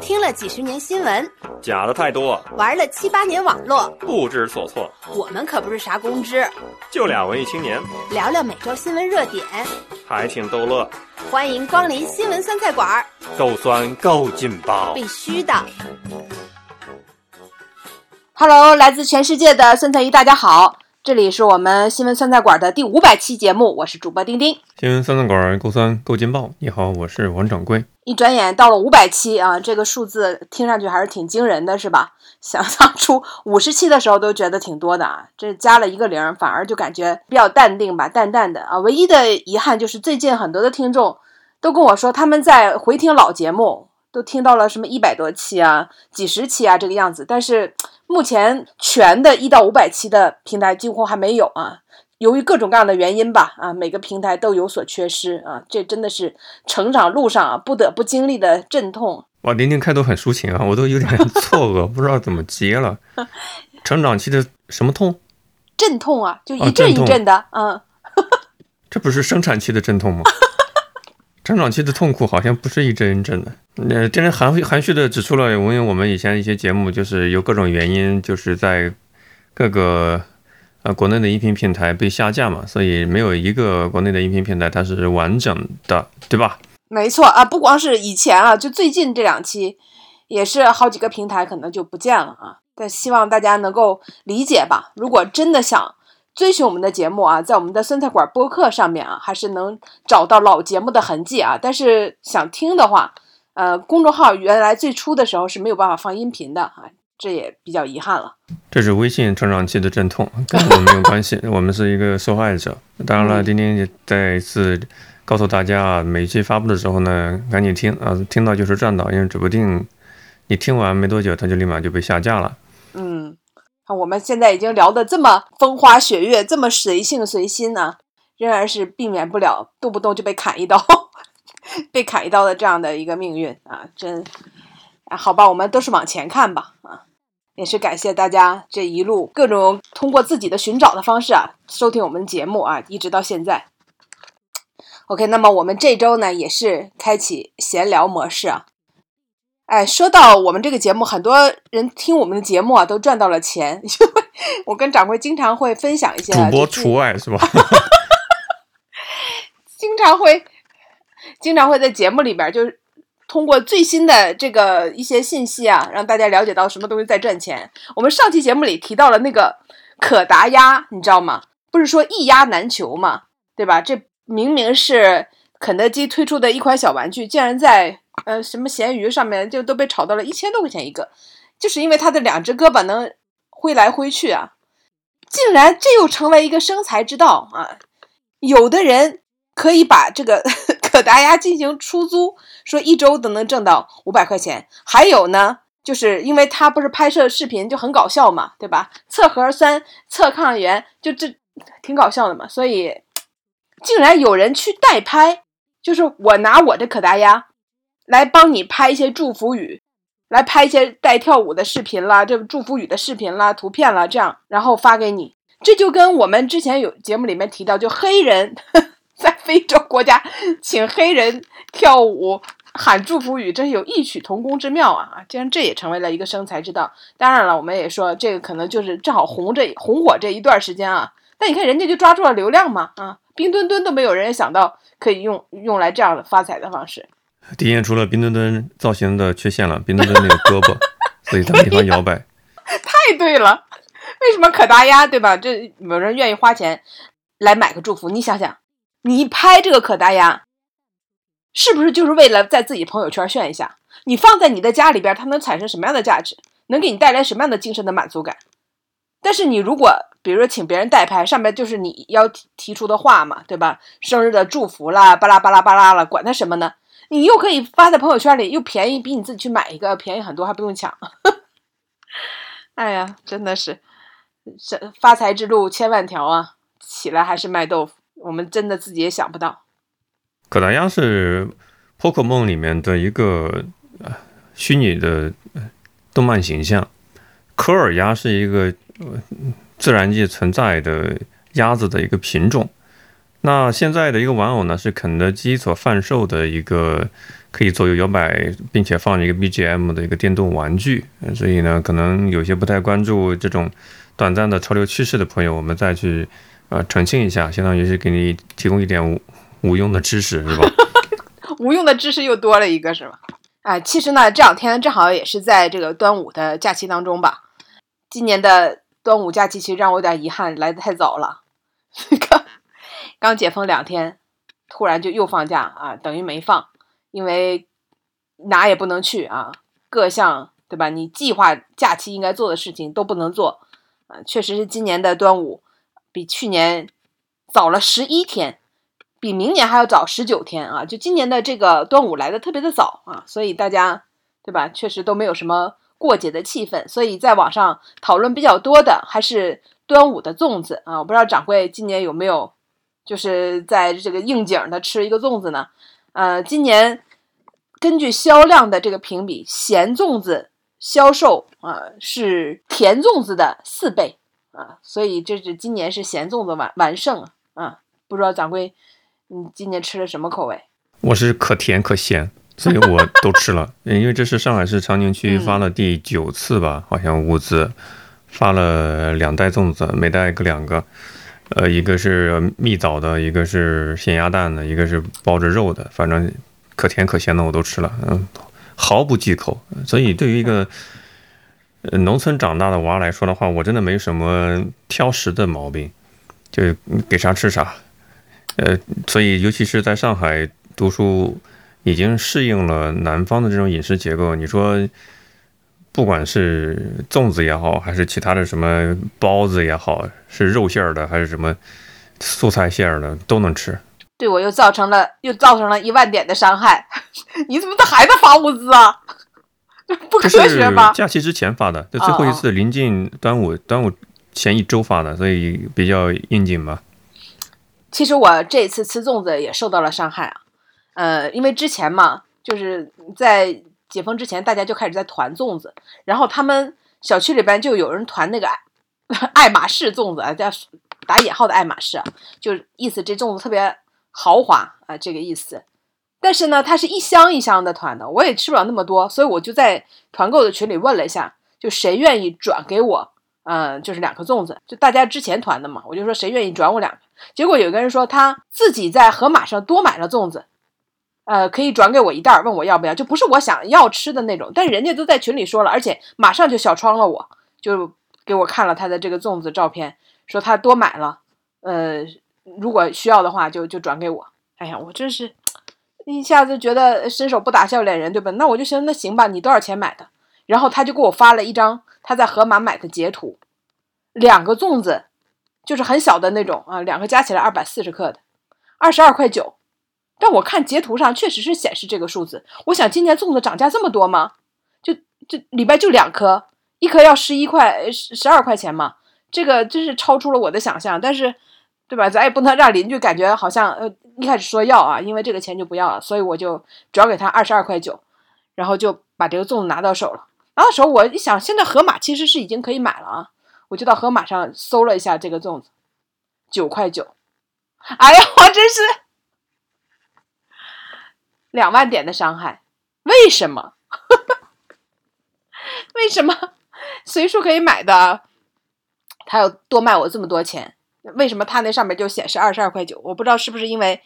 听了几十年新闻，假的太多，玩了七八年网络，不知所措。我们可不是啥公知，就俩文艺青年，聊聊每周新闻热点，还挺逗乐。欢迎光临新闻酸菜馆儿，够酸够劲爆，必须的。Hello，来自全世界的酸菜鱼，大家好，这里是我们新闻酸菜馆的第五百期节目，我是主播丁丁。新闻酸菜馆够酸够劲爆，你好，我是王掌柜。一转眼到了五百期啊，这个数字听上去还是挺惊人的，是吧？想当初五十期的时候都觉得挺多的啊，这加了一个零，反而就感觉比较淡定吧，淡淡的啊。唯一的遗憾就是最近很多的听众都跟我说，他们在回听老节目，都听到了什么一百多期啊、几十期啊这个样子，但是目前全的一到五百期的平台几乎还没有啊。由于各种各样的原因吧，啊，每个平台都有所缺失啊，这真的是成长路上啊不得不经历的阵痛。哇，玲玲开头很抒情啊，我都有点 错愕，不知道怎么接了。成长期的什么痛？阵痛啊，就一阵一阵的，啊嗯。这不是生产期的阵痛吗？成长期的痛苦好像不是一阵一阵的。呃，真的含含蓄的指出了，因为我们以前一些节目就是有各种原因，就是在各个。啊，国内的音频平台被下架嘛，所以没有一个国内的音频平台它是完整的，对吧？没错啊，不光是以前啊，就最近这两期，也是好几个平台可能就不见了啊。但希望大家能够理解吧。如果真的想追寻我们的节目啊，在我们的酸菜馆播客上面啊，还是能找到老节目的痕迹啊。但是想听的话，呃，公众号原来最初的时候是没有办法放音频的啊。这也比较遗憾了。这是微信成长期的阵痛，跟 我们没有关系。我们是一个受害者。当然了，丁丁也再一次告诉大家啊，每一期发布的时候呢，赶紧听啊，听到就是赚到，因为指不定你听完没多久，它就立马就被下架了。嗯，我们现在已经聊得这么风花雪月，这么随性随心呢，仍然是避免不了动不动就被砍一刀、被砍一刀的这样的一个命运啊！真。啊，好吧，我们都是往前看吧，啊，也是感谢大家这一路各种通过自己的寻找的方式啊，收听我们节目啊，一直到现在。OK，那么我们这周呢也是开启闲聊模式啊。哎，说到我们这个节目，很多人听我们的节目啊，都赚到了钱，我跟掌柜经常会分享一些，主播除外是吧？经常会，经常会在节目里边就是。通过最新的这个一些信息啊，让大家了解到什么东西在赚钱。我们上期节目里提到了那个可达鸭，你知道吗？不是说一鸭难求嘛，对吧？这明明是肯德基推出的一款小玩具，竟然在呃什么闲鱼上面就都被炒到了一千多块钱一个，就是因为它的两只胳膊能挥来挥去啊，竟然这又成为一个生财之道啊！有的人可以把这个。可达鸭进行出租，说一周都能挣到五百块钱。还有呢，就是因为他不是拍摄视频就很搞笑嘛，对吧？测核酸、测抗原，就这挺搞笑的嘛。所以，竟然有人去代拍，就是我拿我的可达鸭来帮你拍一些祝福语，来拍一些带跳舞的视频啦，这祝福语的视频啦、图片啦，这样然后发给你。这就跟我们之前有节目里面提到，就黑人。在 非洲国家请黑人跳舞喊祝福语，真是有异曲同工之妙啊！啊，竟然这也成为了一个生财之道。当然了，我们也说这个可能就是正好红这红火这一段时间啊。但你看人家就抓住了流量嘛，啊，冰墩墩都没有人想到可以用用来这样的发财的方式，体现出了冰墩墩造型的缺陷了。冰墩墩那个胳膊，所以它没法摇摆。太对了，为什么可达鸭对吧？这有人愿意花钱来买个祝福，你想想。你拍这个可达鸭，是不是就是为了在自己朋友圈炫一下？你放在你的家里边，它能产生什么样的价值？能给你带来什么样的精神的满足感？但是你如果比如说请别人代拍，上面就是你要提出的话嘛，对吧？生日的祝福啦，巴拉巴拉巴拉了，管它什么呢？你又可以发在朋友圈里，又便宜，比你自己去买一个便宜很多，还不用抢。哎呀，真的是，这发财之路千万条啊！起来还是卖豆腐。我们真的自己也想不到，可达鸭是 Pokemon 里面的一个虚拟的动漫形象，科尔鸭是一个自然界存在的鸭子的一个品种。那现在的一个玩偶呢，是肯德基所贩售的一个可以左右摇摆，并且放一个 BGM 的一个电动玩具。所以呢，可能有些不太关注这种短暂的潮流趋势的朋友，我们再去呃澄清一下，相当于是给你提供一点无无用的知识，是吧？无用的知识又多了一个，是吧？哎，其实呢，这两天正好也是在这个端午的假期当中吧。今年的端午假期其实让我有点遗憾，来的太早了。刚刚解封两天，突然就又放假啊，等于没放，因为哪也不能去啊，各项对吧？你计划假期应该做的事情都不能做啊。确实是今年的端午比去年早了十一天。比明年还要早十九天啊！就今年的这个端午来的特别的早啊，所以大家对吧？确实都没有什么过节的气氛，所以在网上讨论比较多的还是端午的粽子啊！我不知道掌柜今年有没有就是在这个应景的吃一个粽子呢？呃，今年根据销量的这个评比，咸粽子销售啊是甜粽子的四倍啊，所以这是今年是咸粽子完完胜啊！不知道掌柜。你今年吃了什么口味？我是可甜可咸，所以我 都吃了。因为这是上海市长宁区发了第九次吧，好像物资发了两袋粽子，每袋各两个。呃，一个是蜜枣的，一个是咸鸭蛋的，一个是包着肉的。反正可甜可咸的我都吃了，嗯，毫不忌口。所以对于一个农村长大的娃来说的话，我真的没什么挑食的毛病，就给啥吃啥。呃，所以尤其是在上海读书，已经适应了南方的这种饮食结构。你说，不管是粽子也好，还是其他的什么包子也好，是肉馅儿的还是什么素菜馅儿的，都能吃。对我又造成了又造成了一万点的伤害。你怎么这还在发物资啊？不科学吧？假期之前发的，就最后一次临近端午，端午前一周发的，所以比较应景吧。其实我这次吃粽子也受到了伤害啊，呃，因为之前嘛，就是在解封之前，大家就开始在团粽子，然后他们小区里边就有人团那个爱马仕粽子啊，叫打引号的爱马仕，就意思这粽子特别豪华啊，这个意思。但是呢，它是一箱一箱的团的，我也吃不了那么多，所以我就在团购的群里问了一下，就谁愿意转给我。嗯，就是两颗粽子，就大家之前团的嘛，我就说谁愿意转我两。结果有个人说他自己在盒马上多买了粽子，呃，可以转给我一袋，问我要不要，就不是我想要吃的那种。但人家都在群里说了，而且马上就小窗了，我就给我看了他的这个粽子照片，说他多买了，呃，如果需要的话就就转给我。哎呀，我真是一下子觉得伸手不打笑脸人，对吧？那我就寻思，那行吧，你多少钱买的？然后他就给我发了一张。他在盒马买的截图，两个粽子，就是很小的那种啊，两个加起来二百四十克的，二十二块九。但我看截图上确实是显示这个数字。我想今年粽子涨价这么多吗？就就里边就两颗，一颗要十一块十十二块钱嘛，这个真是超出了我的想象。但是，对吧？咱也不能让邻居感觉好像呃一开始说要啊，因为这个钱就不要了，所以我就转给他二十二块九，然后就把这个粽子拿到手了。拿到手我一想，现在盒马其实是已经可以买了啊，我就到盒马上搜了一下这个粽子，九块九，哎呀，我真是两万点的伤害，为什么？为什么随处可以买的，他要多卖我这么多钱？为什么它那上面就显示二十二块九？我不知道是不是因为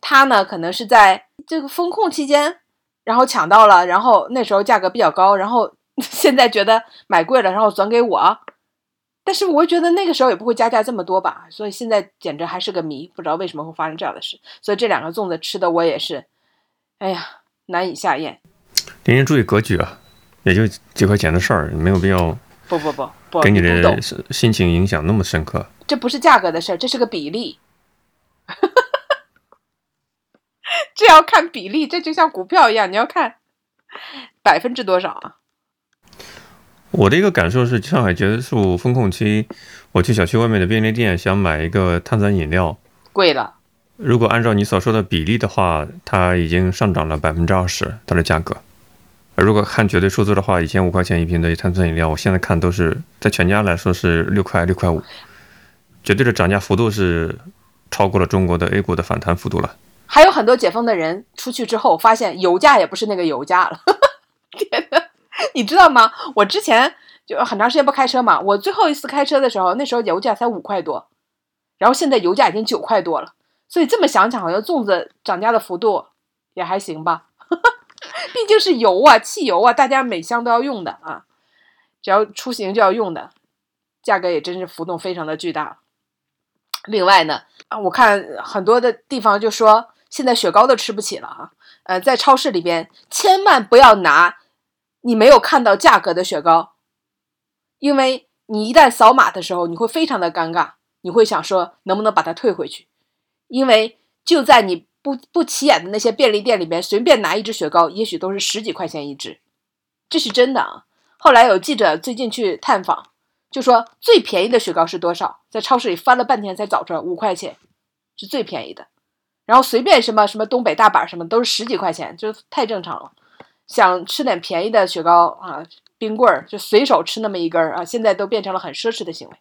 它呢，可能是在这个风控期间，然后抢到了，然后那时候价格比较高，然后。现在觉得买贵了，然后转给我，但是我觉得那个时候也不会加价这么多吧，所以现在简直还是个谜，不知道为什么会发生这样的事。所以这两个粽子吃的我也是，哎呀，难以下咽。您您注意格局啊，也就几块钱的事儿，没有必要。不不不不，给你的心情影响那么深刻。这不是价格的事儿，这是个比例。这要看比例，这就像股票一样，你要看百分之多少啊。我的一个感受是，上海结束封控期，我去小区外面的便利店想买一个碳酸饮料，贵了。如果按照你所说的比例的话，它已经上涨了百分之二十，它的价格。如果看绝对数字的话，以前五块钱一瓶的碳酸饮料，我现在看都是在全家来说是六块六块五，绝对的涨价幅度是超过了中国的 A 股的反弹幅度了。还有很多解封的人出去之后，发现油价也不是那个油价了。天呐，你知道吗？我之前就很长时间不开车嘛，我最后一次开车的时候，那时候油价才五块多，然后现在油价已经九块多了。所以这么想想，好像粽子涨价的幅度也还行吧。毕竟是油啊，汽油啊，大家每箱都要用的啊，只要出行就要用的，价格也真是浮动非常的巨大。另外呢，啊，我看很多的地方就说现在雪糕都吃不起了啊，呃，在超市里边千万不要拿你没有看到价格的雪糕，因为你一旦扫码的时候，你会非常的尴尬，你会想说能不能把它退回去，因为就在你。不不起眼的那些便利店里边，随便拿一支雪糕，也许都是十几块钱一支，这是真的啊。后来有记者最近去探访，就说最便宜的雪糕是多少？在超市里翻了半天才找出来，五块钱是最便宜的。然后随便什么什么东北大板什么都是十几块钱，就太正常了。想吃点便宜的雪糕啊，冰棍儿就随手吃那么一根儿啊，现在都变成了很奢侈的行为。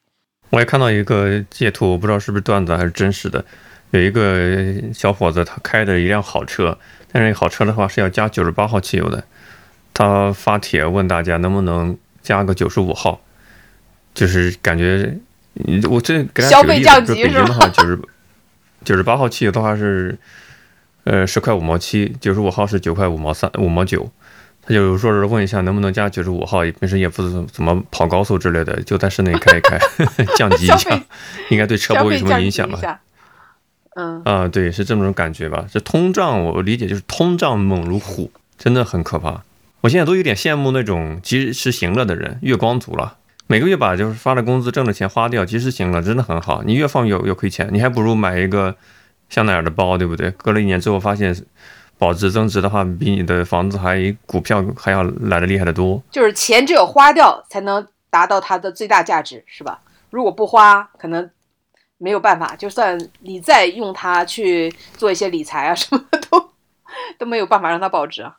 我也看到一个截图，我不知道是不是段子还是真实的。有一个小伙子，他开的一辆好车，但是好车的话是要加九十八号汽油的。他发帖问大家能不能加个九十五号，就是感觉，我这给他举个例子，说北京的话，九十九十八号汽油的话是，呃，十块五毛七，九十五号是九块五毛三五毛九。他就说是问一下能不能加九十五号，平时也不是怎么跑高速之类的，就在室内开一开，降级一下，应该对车不会有什么影响吧。嗯啊，对，是这么种感觉吧？这通胀，我理解就是通胀猛如虎，真的很可怕。我现在都有点羡慕那种及时行乐的人，月光族了。每个月把就是发的工资挣的钱花掉，及时行乐真的很好。你越放越越亏钱，你还不如买一个香奈儿的包，对不对？隔了一年之后发现保值增值的话，比你的房子还股票还要来的厉害的多。就是钱只有花掉才能达到它的最大价值，是吧？如果不花，可能。没有办法，就算你再用它去做一些理财啊，什么都 都没有办法让它保值啊。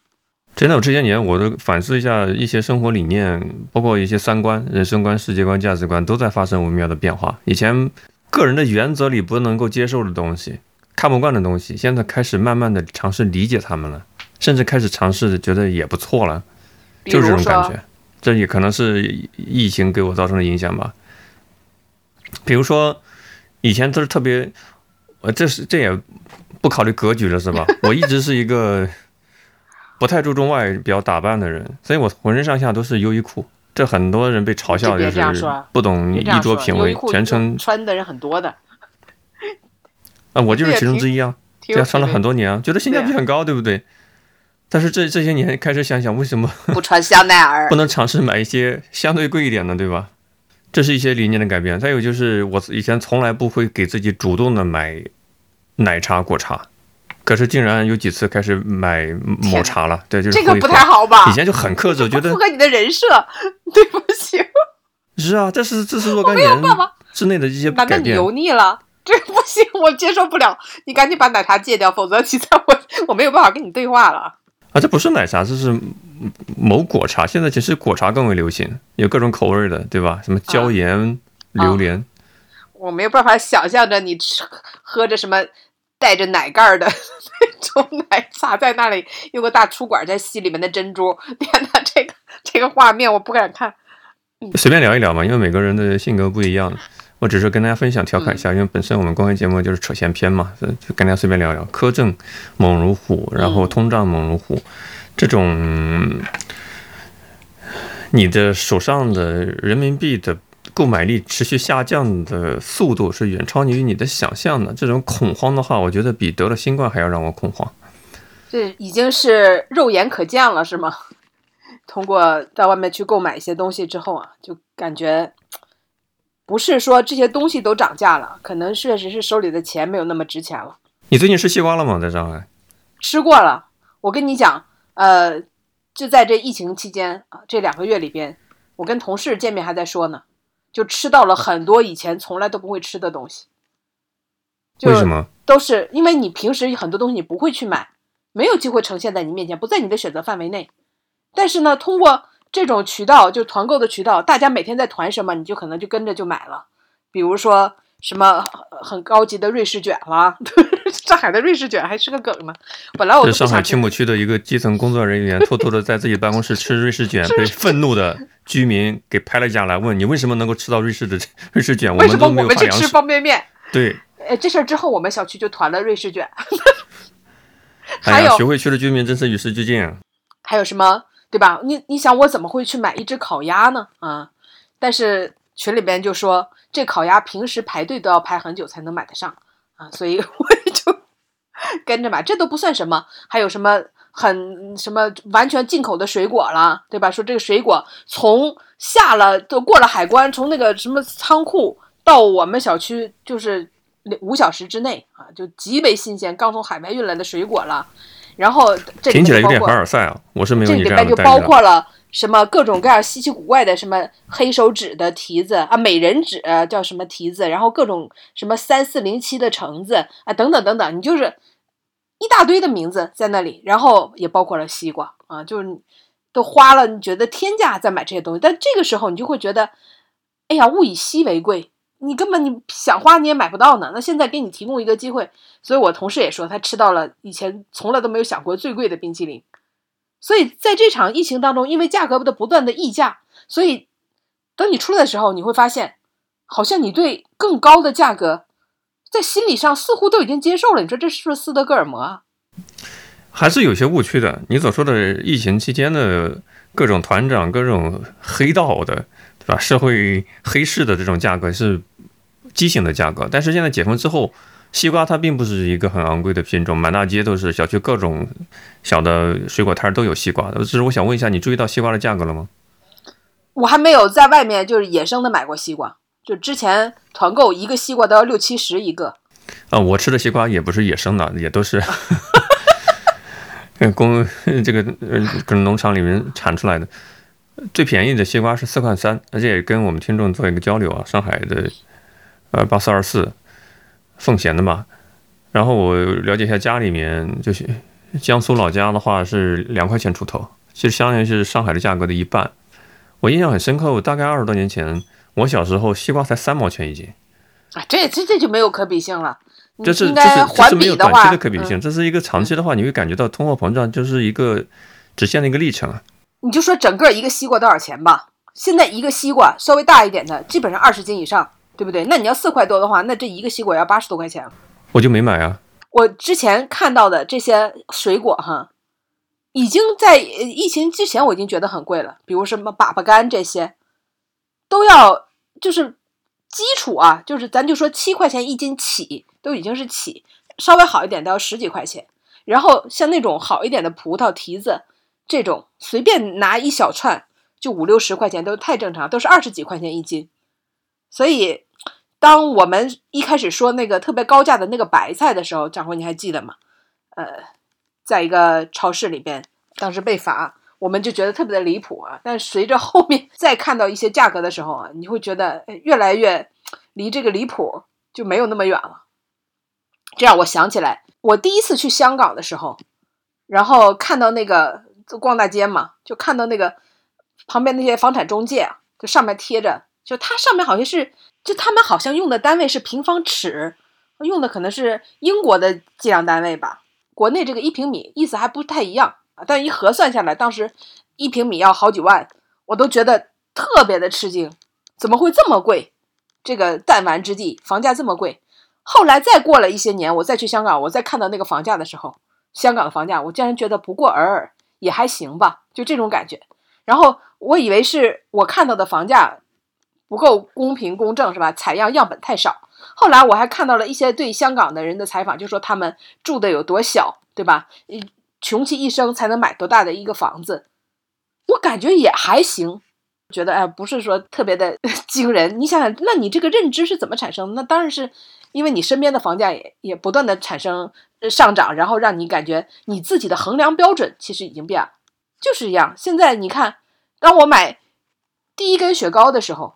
真的，我这些年我都反思一下一些生活理念，包括一些三观、人生观、世界观、价值观，都在发生微妙的变化。以前个人的原则里不能够接受的东西、看不惯的东西，现在开始慢慢的尝试理解他们了，甚至开始尝试觉得也不错了，就是这种感觉。这也可能是疫情给我造成的影响吧。比如说。以前都是特别，呃，这是这也不考虑格局了，是吧？我一直是一个不太注重外表打扮的人，所以我浑身上下都是优衣库。这很多人被嘲笑就是不懂衣着品味，全称穿的人很多的。啊，我就是其中之一啊，这样穿了很多年啊，觉得性价比很高，对不对？但是这这些年开始想想，为什么不穿香奈儿？不能尝试买一些相对贵一点的，对吧？这是一些理念的改变，再有就是我以前从来不会给自己主动的买奶茶、果茶，可是竟然有几次开始买抹茶了。对，就是这个不太好吧？以前就很克制，觉得符合你的人设，对不起。是啊，这是这是若干年之内的一些改变。难道你油腻了？这不行，我接受不了。你赶紧把奶茶戒掉，否则你在我我没有办法跟你对话了。啊，这不是奶茶，这是某果茶。现在其实果茶更为流行，有各种口味的，对吧？什么椒盐榴莲。我没有办法想象着你吃喝着什么带着奶盖的 那种奶茶，在那里用个大粗管在吸里面的珍珠。天哪，这个这个画面我不敢看。随便聊一聊嘛，因为每个人的性格不一样。我只是跟大家分享调侃一下，因为本身我们公开节目就是扯闲篇嘛，就跟大家随便聊聊。苛政猛如虎，然后通胀猛如虎，这种你的手上的人民币的购买力持续下降的速度是远超于你的想象的。这种恐慌的话，我觉得比得了新冠还要让我恐慌。这已经是肉眼可见了，是吗？通过到外面去购买一些东西之后啊，就感觉。不是说这些东西都涨价了，可能确实是手里的钱没有那么值钱了。你最近吃西瓜了吗？在上海吃过了。我跟你讲，呃，就在这疫情期间啊，这两个月里边，我跟同事见面还在说呢，就吃到了很多以前从来都不会吃的东西。就为什么？都是因为你平时很多东西你不会去买，没有机会呈现在你面前，不在你的选择范围内。但是呢，通过。这种渠道就团购的渠道，大家每天在团什么，你就可能就跟着就买了。比如说什么很高级的瑞士卷啦，上海的瑞士卷还是个梗呢。本来我是上海青浦区的一个基层工作人员，偷偷的在自己办公室吃瑞士卷，被愤怒的居民给拍了下来，问你为什么能够吃到瑞士的 瑞士卷？为什么我们去吃。方便面？对，呃，这事儿之后，我们小区就团了瑞士卷。还有学会区的居民真是与时俱进啊！还有什么，对吧？你你想，我怎么会去买一只烤鸭呢？啊！但是群里边就说，这烤鸭平时排队都要排很久才能买得上啊，所以 我也就跟着买，这都不算什么。还有什么很什么完全进口的水果了，对吧？说这个水果从下了都过了海关，从那个什么仓库到我们小区就是五小时之内啊，就极为新鲜，刚从海外运来的水果了。然后这里听起来有点凡尔赛啊！我是没有这里边就包。括了什么各种各样稀奇古怪的什么黑手指的提子啊，美人指、叫什么提子，然后各种什么三四零七的橙子啊，等等等等，你就是一大堆的名字在那里，然后也包括了西瓜啊，就是都花了你觉得天价在买这些东西，但这个时候你就会觉得，哎呀，物以稀为贵。你根本你想花你也买不到呢，那现在给你提供一个机会，所以我同事也说他吃到了以前从来都没有想过最贵的冰淇淋，所以在这场疫情当中，因为价格的不断的溢价，所以等你出来的时候，你会发现，好像你对更高的价格，在心理上似乎都已经接受了。你说这是不是斯德哥尔摩啊？还是有些误区的。你所说的疫情期间的各种团长、各种黑道的，对吧？社会黑市的这种价格是畸形的价格，但是现在解封之后，西瓜它并不是一个很昂贵的品种，满大街都是，小区各种小的水果摊儿都有西瓜的。只是我想问一下，你注意到西瓜的价格了吗？我还没有在外面就是野生的买过西瓜，就之前团购一个西瓜都要六七十一个，啊，我吃的西瓜也不是野生的，也都是 呃公这个呃可能农场里面产出来的。最便宜的西瓜是四块三，而且也跟我们听众做一个交流啊，上海的呃八四二四奉贤的嘛。然后我了解一下家里面，就是江苏老家的话是两块钱出头，其实相当于是上海的价格的一半。我印象很深刻，我大概二十多年前，我小时候西瓜才三毛钱一斤。啊，这这这就没有可比性了。这是应这是这是没有短期的可比性，嗯这是一个长期的话，你会感觉到通货膨胀就是一个直线的一个历程啊。你就说整个一个西瓜多少钱吧。现在一个西瓜稍微大一点的，基本上二十斤以上，对不对？那你要四块多的话，那这一个西瓜要八十多块钱。我就没买啊，我之前看到的这些水果哈，已经在呃疫情之前我已经觉得很贵了，比如什么粑粑干这些，都要就是基础啊，就是咱就说七块钱一斤起，都已经是起，稍微好一点都要十几块钱。然后像那种好一点的葡萄、提子这种，随便拿一小串就五六十块钱，都太正常，都是二十几块钱一斤。所以，当我们一开始说那个特别高价的那个白菜的时候，掌柜你还记得吗？呃，在一个超市里边，当时被罚，我们就觉得特别的离谱啊。但随着后面再看到一些价格的时候啊，你会觉得越来越离这个离谱就没有那么远了。这让我想起来，我第一次去香港的时候，然后看到那个就逛大街嘛，就看到那个旁边那些房产中介，就上面贴着，就它上面好像是，就他们好像用的单位是平方尺，用的可能是英国的计量单位吧。国内这个一平米意思还不太一样，但一核算下来，当时一平米要好几万，我都觉得特别的吃惊，怎么会这么贵？这个弹丸之地，房价这么贵。后来再过了一些年，我再去香港，我再看到那个房价的时候，香港的房价，我竟然觉得不过尔尔，也还行吧，就这种感觉。然后我以为是我看到的房价不够公平公正，是吧？采样样本太少。后来我还看到了一些对香港的人的采访，就说他们住的有多小，对吧？穷其一生才能买多大的一个房子，我感觉也还行。觉得哎，不是说特别的 惊人。你想想，那你这个认知是怎么产生的？那当然是因为你身边的房价也也不断的产生上涨，然后让你感觉你自己的衡量标准其实已经变了，就是一样。现在你看，当我买第一根雪糕的时候，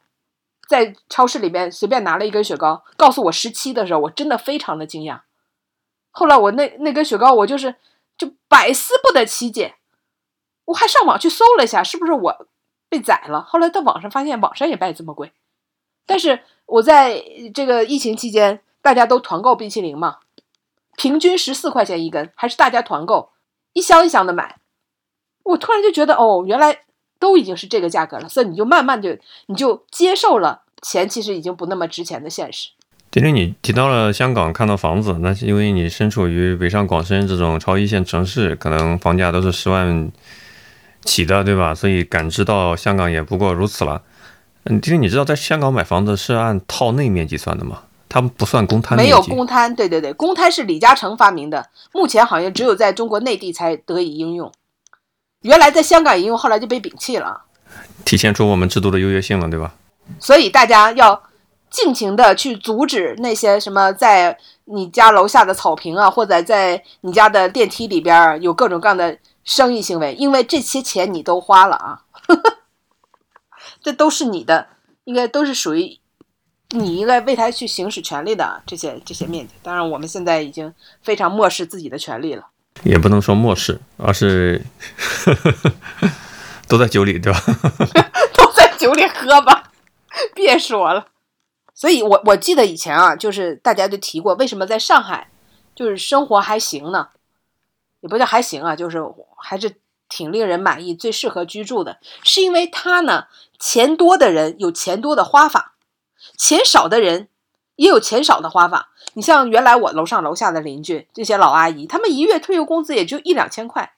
在超市里面随便拿了一根雪糕，告诉我十七的时候，我真的非常的惊讶。后来我那那根雪糕，我就是就百思不得其解，我还上网去搜了一下，是不是我被宰了？后来在网上发现网上也卖这么贵，但是我在这个疫情期间，大家都团购冰淇淋嘛，平均十四块钱一根，还是大家团购，一箱一箱的买。我突然就觉得，哦，原来都已经是这个价格了，所以你就慢慢就你就接受了钱其实已经不那么值钱的现实。今天你提到了香港看到房子，那是因为你身处于北上广深这种超一线城市，可能房价都是十万起的，对吧？所以感知到香港也不过如此了。嗯，丁丁你知道，在香港买房子是按套内面积算的吗？他们不算公摊面没。有公摊，对对对，公摊是李嘉诚发明的，目前好像只有在中国内地才得以应用。原来在香港应用，后来就被摒弃了。体现出我们制度的优越性了，对吧？所以大家要尽情的去阻止那些什么在你家楼下的草坪啊，或者在你家的电梯里边儿有各种各样的生意行为，因为这些钱你都花了啊，这都是你的，应该都是属于你应该为他去行使权利的这些这些面积。当然，我们现在已经非常漠视自己的权利了。也不能说漠视，而是 都在酒里，对吧？都在酒里喝吧，别说了。所以我我记得以前啊，就是大家就提过，为什么在上海就是生活还行呢？也不叫还行啊，就是还是挺令人满意，最适合居住的，是因为他呢，钱多的人有钱多的花法，钱少的人也有钱少的花法。你像原来我楼上楼下的邻居这些老阿姨，他们一月退休工资也就一两千块，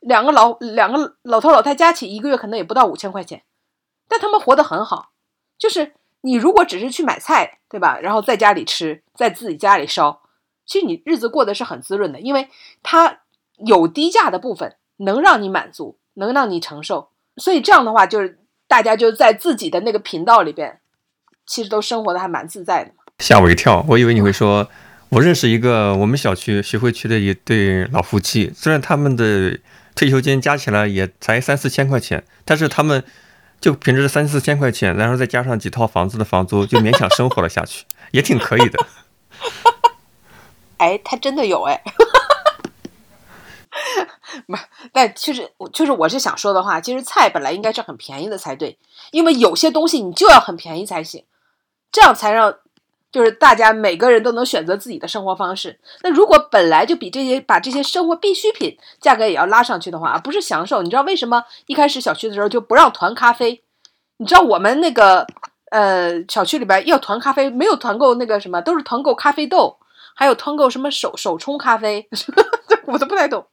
两个老两个老头老太加起一个月可能也不到五千块钱，但他们活得很好。就是你如果只是去买菜，对吧？然后在家里吃，在自己家里烧，其实你日子过得是很滋润的，因为它有低价的部分能让你满足，能让你承受。所以这样的话，就是大家就在自己的那个频道里边，其实都生活的还蛮自在的。吓我一跳，我以为你会说，我认识一个我们小区徐汇区的一对老夫妻，虽然他们的退休金加起来也才三四千块钱，但是他们就凭着三四千块钱，然后再加上几套房子的房租，就勉强生活了下去，也挺可以的。哎，他真的有哎，不，但其实我就是我是想说的话，其实菜本来应该是很便宜的才对，因为有些东西你就要很便宜才行，这样才让就是大家每个人都能选择自己的生活方式。那如果本来就比这些把这些生活必需品价格也要拉上去的话，不是享受，你知道为什么一开始小区的时候就不让团咖啡？你知道我们那个呃小区里边要团咖啡，没有团购那个什么，都是团购咖啡豆，还有团购什么手手冲咖啡，这我都不太懂。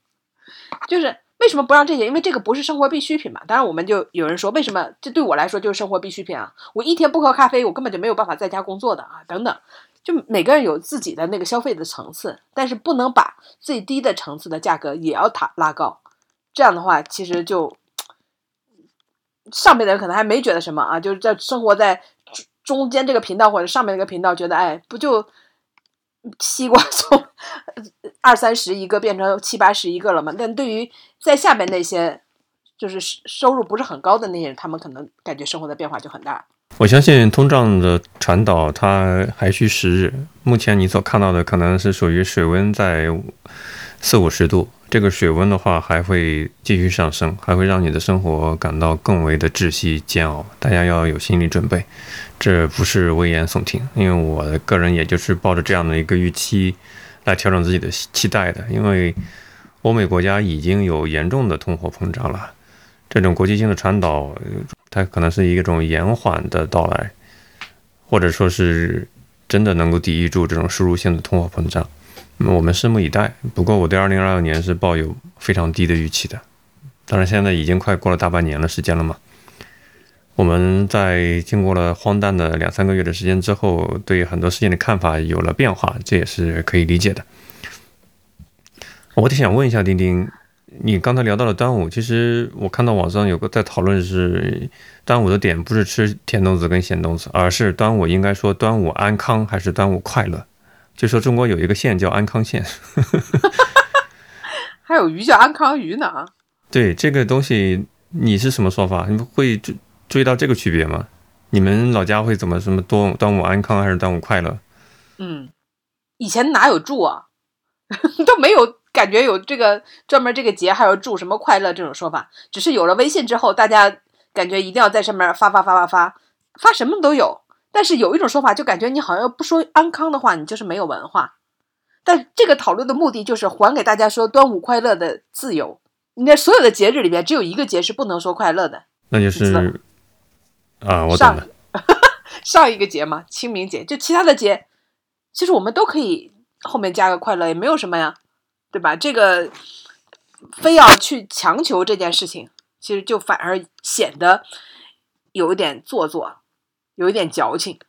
就是为什么不让这些？因为这个不是生活必需品嘛。当然，我们就有人说，为什么这对我来说就是生活必需品啊？我一天不喝咖啡，我根本就没有办法在家工作的啊，等等。就每个人有自己的那个消费的层次，但是不能把最低的层次的价格也要塔拉高。这样的话，其实就上面的人可能还没觉得什么啊，就是在生活在中间这个频道或者上面那个频道，觉得哎，不就西瓜从二三十一个变成七八十一个了嘛？但对于在下面那些就是收入不是很高的那些人，他们可能感觉生活的变化就很大。我相信通胀的传导它还需时日。目前你所看到的可能是属于水温在四五十度，这个水温的话还会继续上升，还会让你的生活感到更为的窒息煎熬。大家要有心理准备，这不是危言耸听，因为我个人也就是抱着这样的一个预期来调整自己的期待的。因为欧美国家已经有严重的通货膨胀了，这种国际性的传导。它可能是一种延缓的到来，或者说是真的能够抵御住这种输入性的通货膨胀。那我们拭目以待。不过我对二零二二年是抱有非常低的预期的。当然，现在已经快过了大半年的时间了嘛。我们在经过了荒诞的两三个月的时间之后，对很多事情的看法有了变化，这也是可以理解的。我挺想问一下丁丁。你刚才聊到了端午，其实我看到网上有个在讨论是端午的点不是吃甜粽子跟咸粽子，而是端午应该说端午安康还是端午快乐？就说中国有一个县叫安康县，还有鱼叫安康鱼呢。对这个东西，你是什么说法？你会注注意到这个区别吗？你们老家会怎么什么端端午安康还是端午快乐？嗯，以前哪有祝啊，都没有。感觉有这个专门这个节还有祝什么快乐这种说法，只是有了微信之后，大家感觉一定要在上面发发发发发发什么都有。但是有一种说法，就感觉你好像不说安康的话，你就是没有文化。但这个讨论的目的就是还给大家说端午快乐的自由。你看，所有的节日里边，只有一个节是不能说快乐的，那就是啊，我懂上了。上一个节嘛，清明节。就其他的节，其实我们都可以后面加个快乐，也没有什么呀，对吧？这个非要去强求这件事情，其实就反而显得有一点做作，有一点矫情。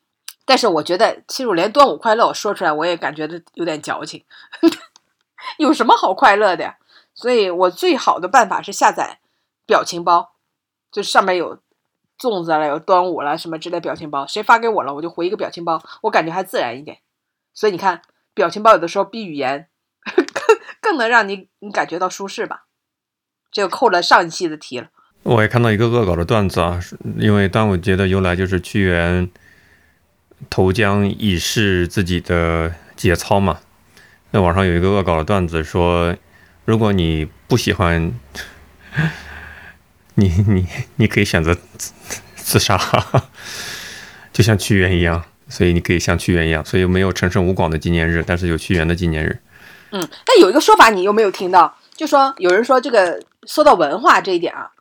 但是我觉得，其实我连端午快乐我说出来，我也感觉到有点矫情。有什么好快乐的呀？所以我最好的办法是下载表情包，就上面有粽子了，有端午了什么之类表情包，谁发给我了，我就回一个表情包，我感觉还自然一点。所以你看，表情包有的时候比语言 更更能让你你感觉到舒适吧。这个扣了上一期的题了。我也看到一个恶搞的段子啊，因为端午节的由来就是屈原投江以示自己的节操嘛。那网上有一个恶搞的段子说，如果你不喜欢，你你你可以选择自自杀，就像屈原一样，所以你可以像屈原一样，所以没有陈胜吴广的纪念日，但是有屈原的纪念日。嗯，但有一个说法你有没有听到？就说有人说这个说到文化这一点啊，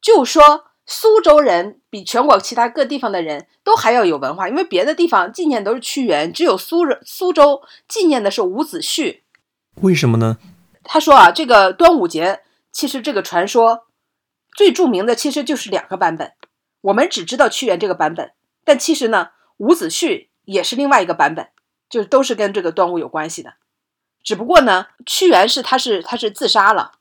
就说苏州人比全国其他各地方的人都还要有文化，因为别的地方纪念都是屈原，只有苏人苏州纪念的是伍子胥。为什么呢？他说啊，这个端午节其实这个传说最著名的其实就是两个版本，我们只知道屈原这个版本，但其实呢，伍子胥也是另外一个版本，就是都是跟这个端午有关系的。只不过呢，屈原是他是他是自杀了，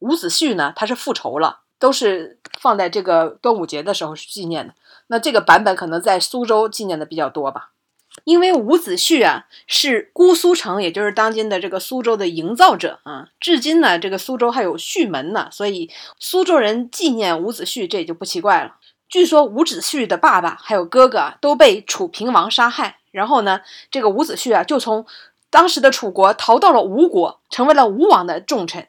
伍子胥呢他是复仇了，都是放在这个端午节的时候去纪念的。那这个版本可能在苏州纪念的比较多吧。因为伍子胥啊是姑苏城，也就是当今的这个苏州的营造者啊，至今呢这个苏州还有胥门呢，所以苏州人纪念伍子胥这也就不奇怪了。据说伍子胥的爸爸还有哥哥都被楚平王杀害，然后呢这个伍子胥啊就从当时的楚国逃到了吴国，成为了吴王的重臣。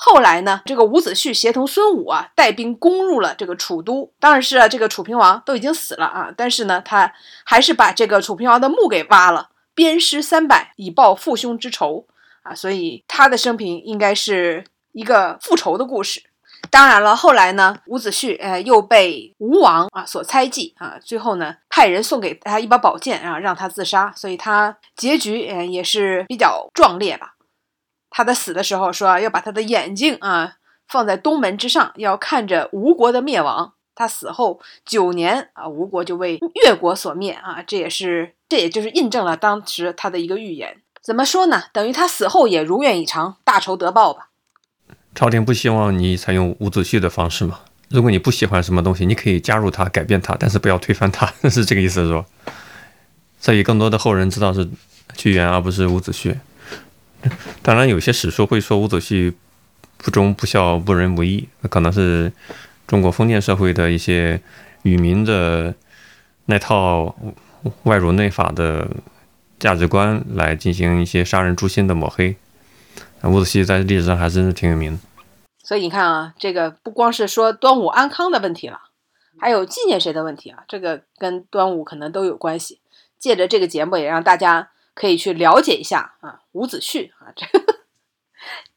后来呢，这个伍子胥协同孙武啊，带兵攻入了这个楚都。当然是啊，这个楚平王都已经死了啊，但是呢，他还是把这个楚平王的墓给挖了，鞭尸三百，以报父兄之仇啊。所以他的生平应该是一个复仇的故事。当然了，后来呢，伍子胥呃又被吴王啊所猜忌啊，最后呢派人送给他一把宝剑啊，让他自杀。所以他结局呃也是比较壮烈吧。他在死的时候说要把他的眼睛啊放在东门之上，要看着吴国的灭亡。他死后九年啊，吴国就为越国所灭啊，这也是这也就是印证了当时他的一个预言。怎么说呢？等于他死后也如愿以偿，大仇得报吧。朝廷不希望你采用伍子胥的方式嘛？如果你不喜欢什么东西，你可以加入他、改变他，但是不要推翻他，是这个意思是吧？所以更多的后人知道是屈原而不是伍子胥。当然，有些史书会说伍子胥不忠不孝不仁不义，那可能是中国封建社会的一些愚民的那套外儒内法的价值观来进行一些杀人诛心的抹黑。伍子胥在历史上还真是挺有名的。所以你看啊，这个不光是说端午安康的问题了，还有纪念谁的问题啊，这个跟端午可能都有关系。借着这个节目，也让大家可以去了解一下啊，伍子胥啊，这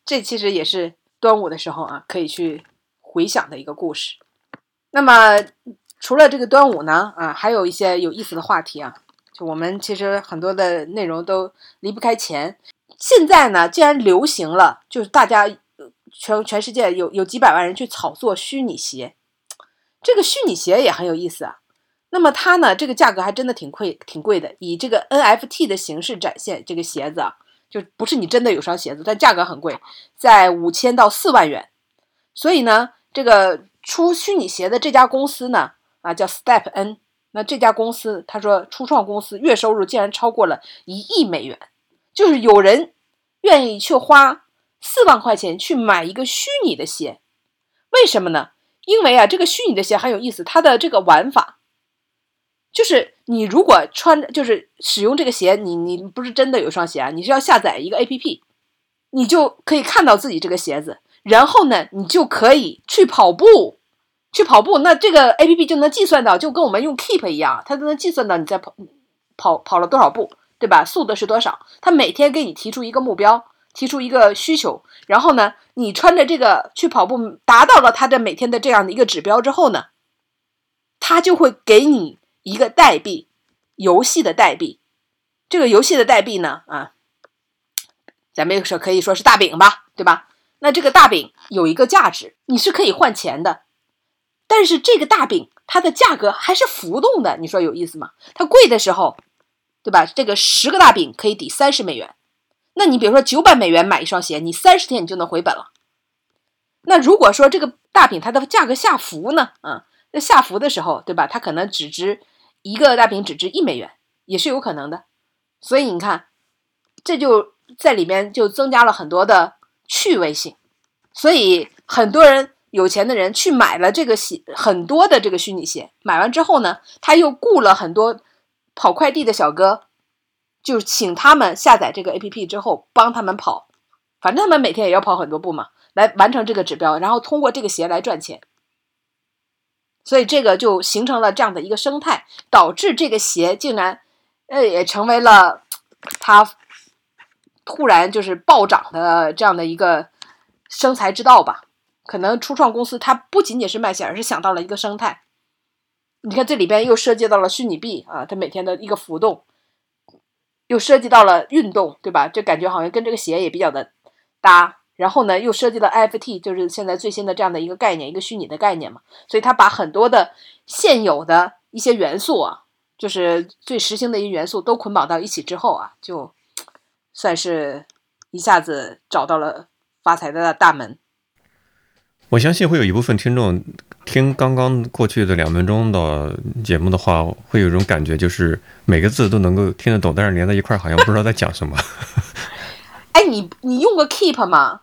这其实也是端午的时候啊，可以去回想的一个故事。那么除了这个端午呢，啊，还有一些有意思的话题啊，就我们其实很多的内容都离不开钱。现在呢，既然流行了，就是大家全全世界有有几百万人去炒作虚拟鞋，这个虚拟鞋也很有意思啊。那么它呢，这个价格还真的挺贵，挺贵的。以这个 NFT 的形式展现这个鞋子啊，就不是你真的有双鞋子，但价格很贵，在五千到四万元。所以呢，这个出虚拟鞋的这家公司呢，啊叫 Step N，那这家公司他说初创公司月收入竟然超过了一亿美元，就是有人愿意去花四万块钱去买一个虚拟的鞋，为什么呢？因为啊，这个虚拟的鞋很有意思，它的这个玩法。就是你如果穿，就是使用这个鞋，你你不是真的有一双鞋啊，你是要下载一个 A P P，你就可以看到自己这个鞋子，然后呢，你就可以去跑步，去跑步，那这个 A P P 就能计算到，就跟我们用 Keep 一样，它都能计算到你在跑跑跑了多少步，对吧？速度是多少？它每天给你提出一个目标，提出一个需求，然后呢，你穿着这个去跑步，达到了它的每天的这样的一个指标之后呢，它就会给你一个代币，游戏的代币。这个游戏的代币呢，啊，咱们说可以说是大饼吧，对吧？那这个大饼有一个价值，你是可以换钱的。但是这个大饼它的价格还是浮动的，你说有意思吗？它贵的时候，对吧？这个十个大饼可以抵三十美元。那你比如说九百美元买一双鞋，你三十天你就能回本了。那如果说这个大饼它的价格下浮呢？啊，那下浮的时候，对吧？它可能只值一个大饼只值一美元，也是有可能的。所以你看，这就在里面就增加了很多的趣味性。所以很多人。有钱的人去买了这个鞋，很多的这个虚拟鞋，买完之后呢，他又雇了很多跑快递的小哥，就请他们下载这个 APP 之后帮他们跑，反正他们每天也要跑很多步嘛，来完成这个指标，然后通过这个鞋来赚钱。所以这个就形成了这样的一个生态，导致这个鞋竟然呃也成为了它突然就是暴涨的这样的一个生财之道吧。可能初创公司它不仅仅是卖鞋，而是想到了一个生态。你看这里边又涉及到了虚拟币啊，它每天的一个浮动，又涉及到了运动，对吧？就感觉好像跟这个鞋也比较的搭。然后呢，又涉及到 I F T，就是现在最新的这样的一个概念，一个虚拟的概念嘛。所以它把很多的现有的一些元素啊，就是最实行的一些元素都捆绑到一起之后啊，就算是一下子找到了发财的大门。我相信会有一部分听众听刚刚过去的两分钟的节目的话，会有一种感觉，就是每个字都能够听得懂，但是连在一块儿好像不知道在讲什么。哎，你你用过 Keep 吗？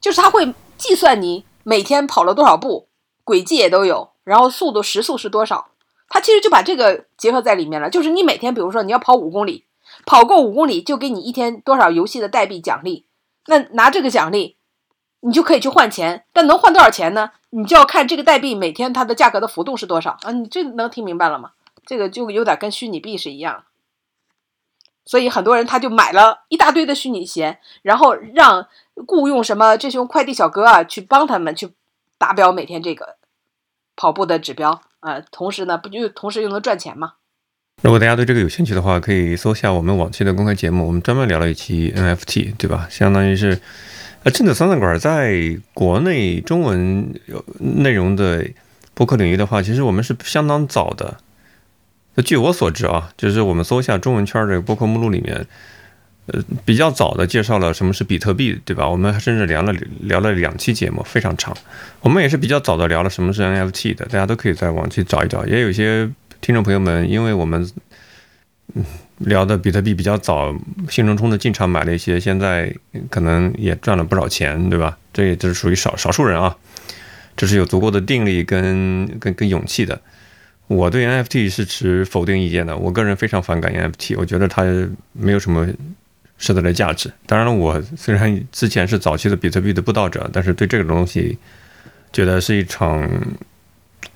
就是它会计算你每天跑了多少步，轨迹也都有，然后速度时速是多少，它其实就把这个结合在里面了。就是你每天，比如说你要跑五公里，跑够五公里就给你一天多少游戏的代币奖励，那拿这个奖励。你就可以去换钱，但能换多少钱呢？你就要看这个代币每天它的价格的浮动是多少啊！你这能听明白了吗？这个就有点跟虚拟币是一样，所以很多人他就买了一大堆的虚拟鞋，然后让雇佣什么这些快递小哥啊去帮他们去达标每天这个跑步的指标啊，同时呢不就同时又能赚钱吗？如果大家对这个有兴趣的话，可以搜下我们往期的公开节目，我们专门聊了一期 NFT，对吧？相当于是。呃，正的三餐馆在国内中文有内容的播客领域的话，其实我们是相当早的。那据我所知啊，就是我们搜一下中文圈这个播客目录里面，呃，比较早的介绍了什么是比特币，对吧？我们甚至聊了聊了两期节目，非常长。我们也是比较早的聊了什么是 NFT 的，大家都可以再往去找一找。也有一些听众朋友们，因为我们，嗯。聊的比特币比较早，兴冲冲的进场买了一些，现在可能也赚了不少钱，对吧？这也就是属于少少数人啊，这是有足够的定力跟跟跟勇气的。我对 NFT 是持否定意见的，我个人非常反感 NFT，我觉得它没有什么实在的价值。当然了，我虽然之前是早期的比特币的布道者，但是对这个东西觉得是一场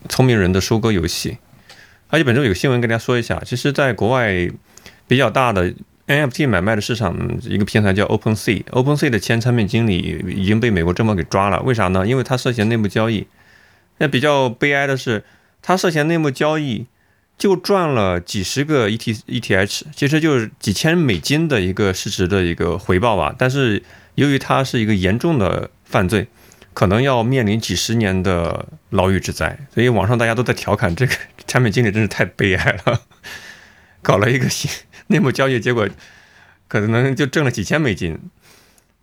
聪明人的收割游戏。而且本周有个新闻跟大家说一下，其实在国外。比较大的 NFT 买卖的市场，一个平台叫 OpenSea，OpenSea 的前产品经理已经被美国政府给抓了。为啥呢？因为他涉嫌内幕交易。那比较悲哀的是，他涉嫌内幕交易，就赚了几十个 ET ETH，其实就是几千美金的一个市值的一个回报吧。但是由于他是一个严重的犯罪，可能要面临几十年的牢狱之灾。所以网上大家都在调侃这个产品经理真是太悲哀了，搞了一个新。内幕交易结果可能就挣了几千美金，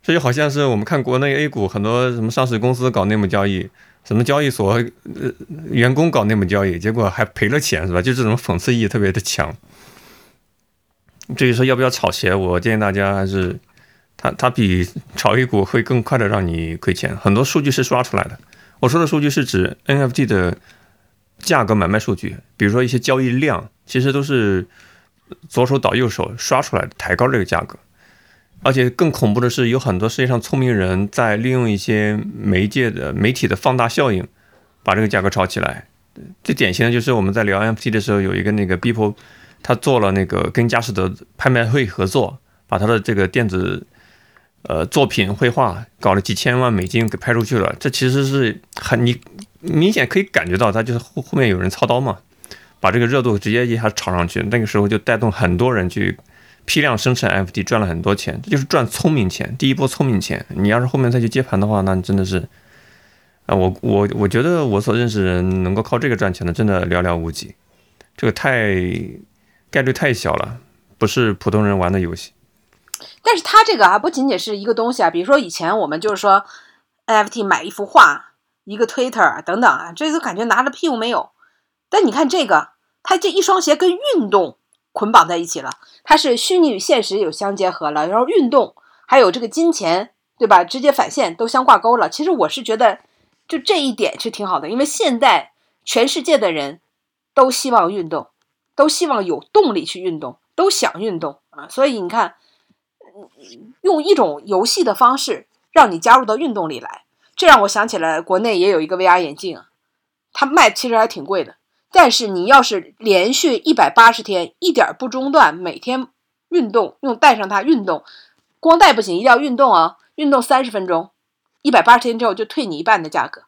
这就好像是我们看国内 A 股很多什么上市公司搞内幕交易，什么交易所呃员工搞内幕交易，结果还赔了钱，是吧？就这种讽刺意义特别的强。至于说要不要炒鞋，我建议大家还是，它它比炒 A 股会更快的让你亏钱。很多数据是刷出来的，我说的数据是指 NFT 的价格买卖数据，比如说一些交易量，其实都是。左手倒右手刷出来的，抬高这个价格，而且更恐怖的是，有很多世界上聪明人在利用一些媒介的媒体的放大效应，把这个价格炒起来。最典型的就是我们在聊 NFT 的时候，有一个那个 Beeple，他做了那个跟佳士得拍卖会合作，把他的这个电子呃作品绘画搞了几千万美金给拍出去了。这其实是很你明显可以感觉到，他就是后后面有人操刀嘛，把这个热度直接一下炒上去，那个时候就带动很多人去批量生产 NFT，赚了很多钱。这就是赚聪明钱，第一波聪明钱。你要是后面再去接盘的话，那你真的是。啊，我我我觉得我所认识人能够靠这个赚钱的，真的寥寥无几，这个太概率太小了，不是普通人玩的游戏。但是它这个啊，不仅仅是一个东西啊，比如说以前我们就是说 NFT 买一幅画、一个 Twitter 等等啊，这都感觉拿着屁股没有。但你看这个，它这一双鞋跟运动捆绑在一起了，它是虚拟与现实有相结合了，然后运动还有这个金钱，对吧？直接返现都相挂钩了。其实我是觉得。就这一点是挺好的，因为现在全世界的人都希望运动，都希望有动力去运动，都想运动啊。所以你看，用一种游戏的方式让你加入到运动里来，这让我想起来国内也有一个 VR 眼镜，它卖其实还挺贵的。但是你要是连续一百八十天一点不中断，每天运动，用带上它运动，光带不行，一定要运动啊，运动三十分钟。一百八十天之后就退你一半的价格，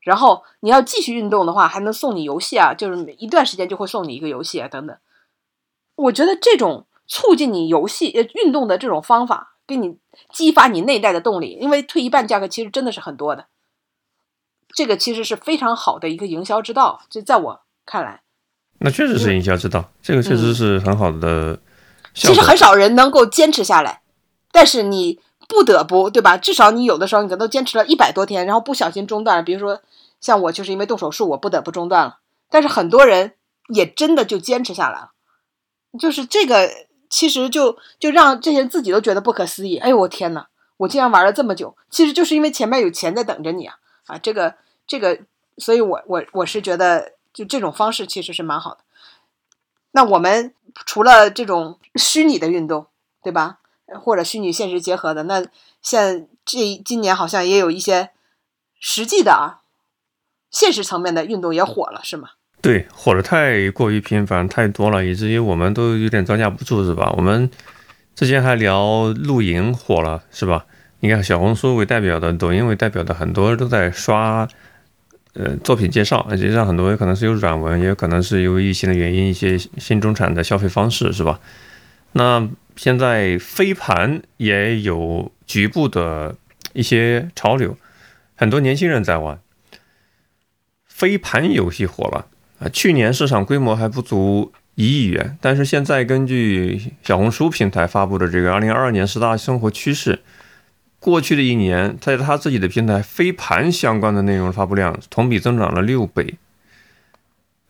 然后你要继续运动的话，还能送你游戏啊，就是一段时间就会送你一个游戏啊，等等。我觉得这种促进你游戏呃运动的这种方法，给你激发你内在的动力，因为退一半价格其实真的是很多的。这个其实是非常好的一个营销之道，就在我看来，那确实是营销之道，这个确实是很好的。其实很少人能够坚持下来，但是你。不得不对吧？至少你有的时候你可能坚持了一百多天，然后不小心中断了。比如说像我就是因为动手术，我不得不中断了。但是很多人也真的就坚持下来了，就是这个其实就就让这些人自己都觉得不可思议。哎呦我天呐，我竟然玩了这么久，其实就是因为前面有钱在等着你啊啊！这个这个，所以我我我是觉得就这种方式其实是蛮好的。那我们除了这种虚拟的运动，对吧？或者虚拟现实结合的，那现这今年好像也有一些实际的啊，现实层面的运动也火了，是吗？对，火的太过于频繁，太多了，以至于我们都有点招架不住，是吧？我们之前还聊露营火了，是吧？你看小红书为代表的，抖音为代表的，很多都在刷呃作品介绍，实际上很多可能是有软文，也有可能是由于疫情的原因，一些新中产的消费方式，是吧？那。现在飞盘也有局部的一些潮流，很多年轻人在玩飞盘游戏火了啊！去年市场规模还不足一亿元，但是现在根据小红书平台发布的这个二零二二年十大生活趋势，过去的一年在他自己的平台飞盘相关的内容发布量同比增长了六倍。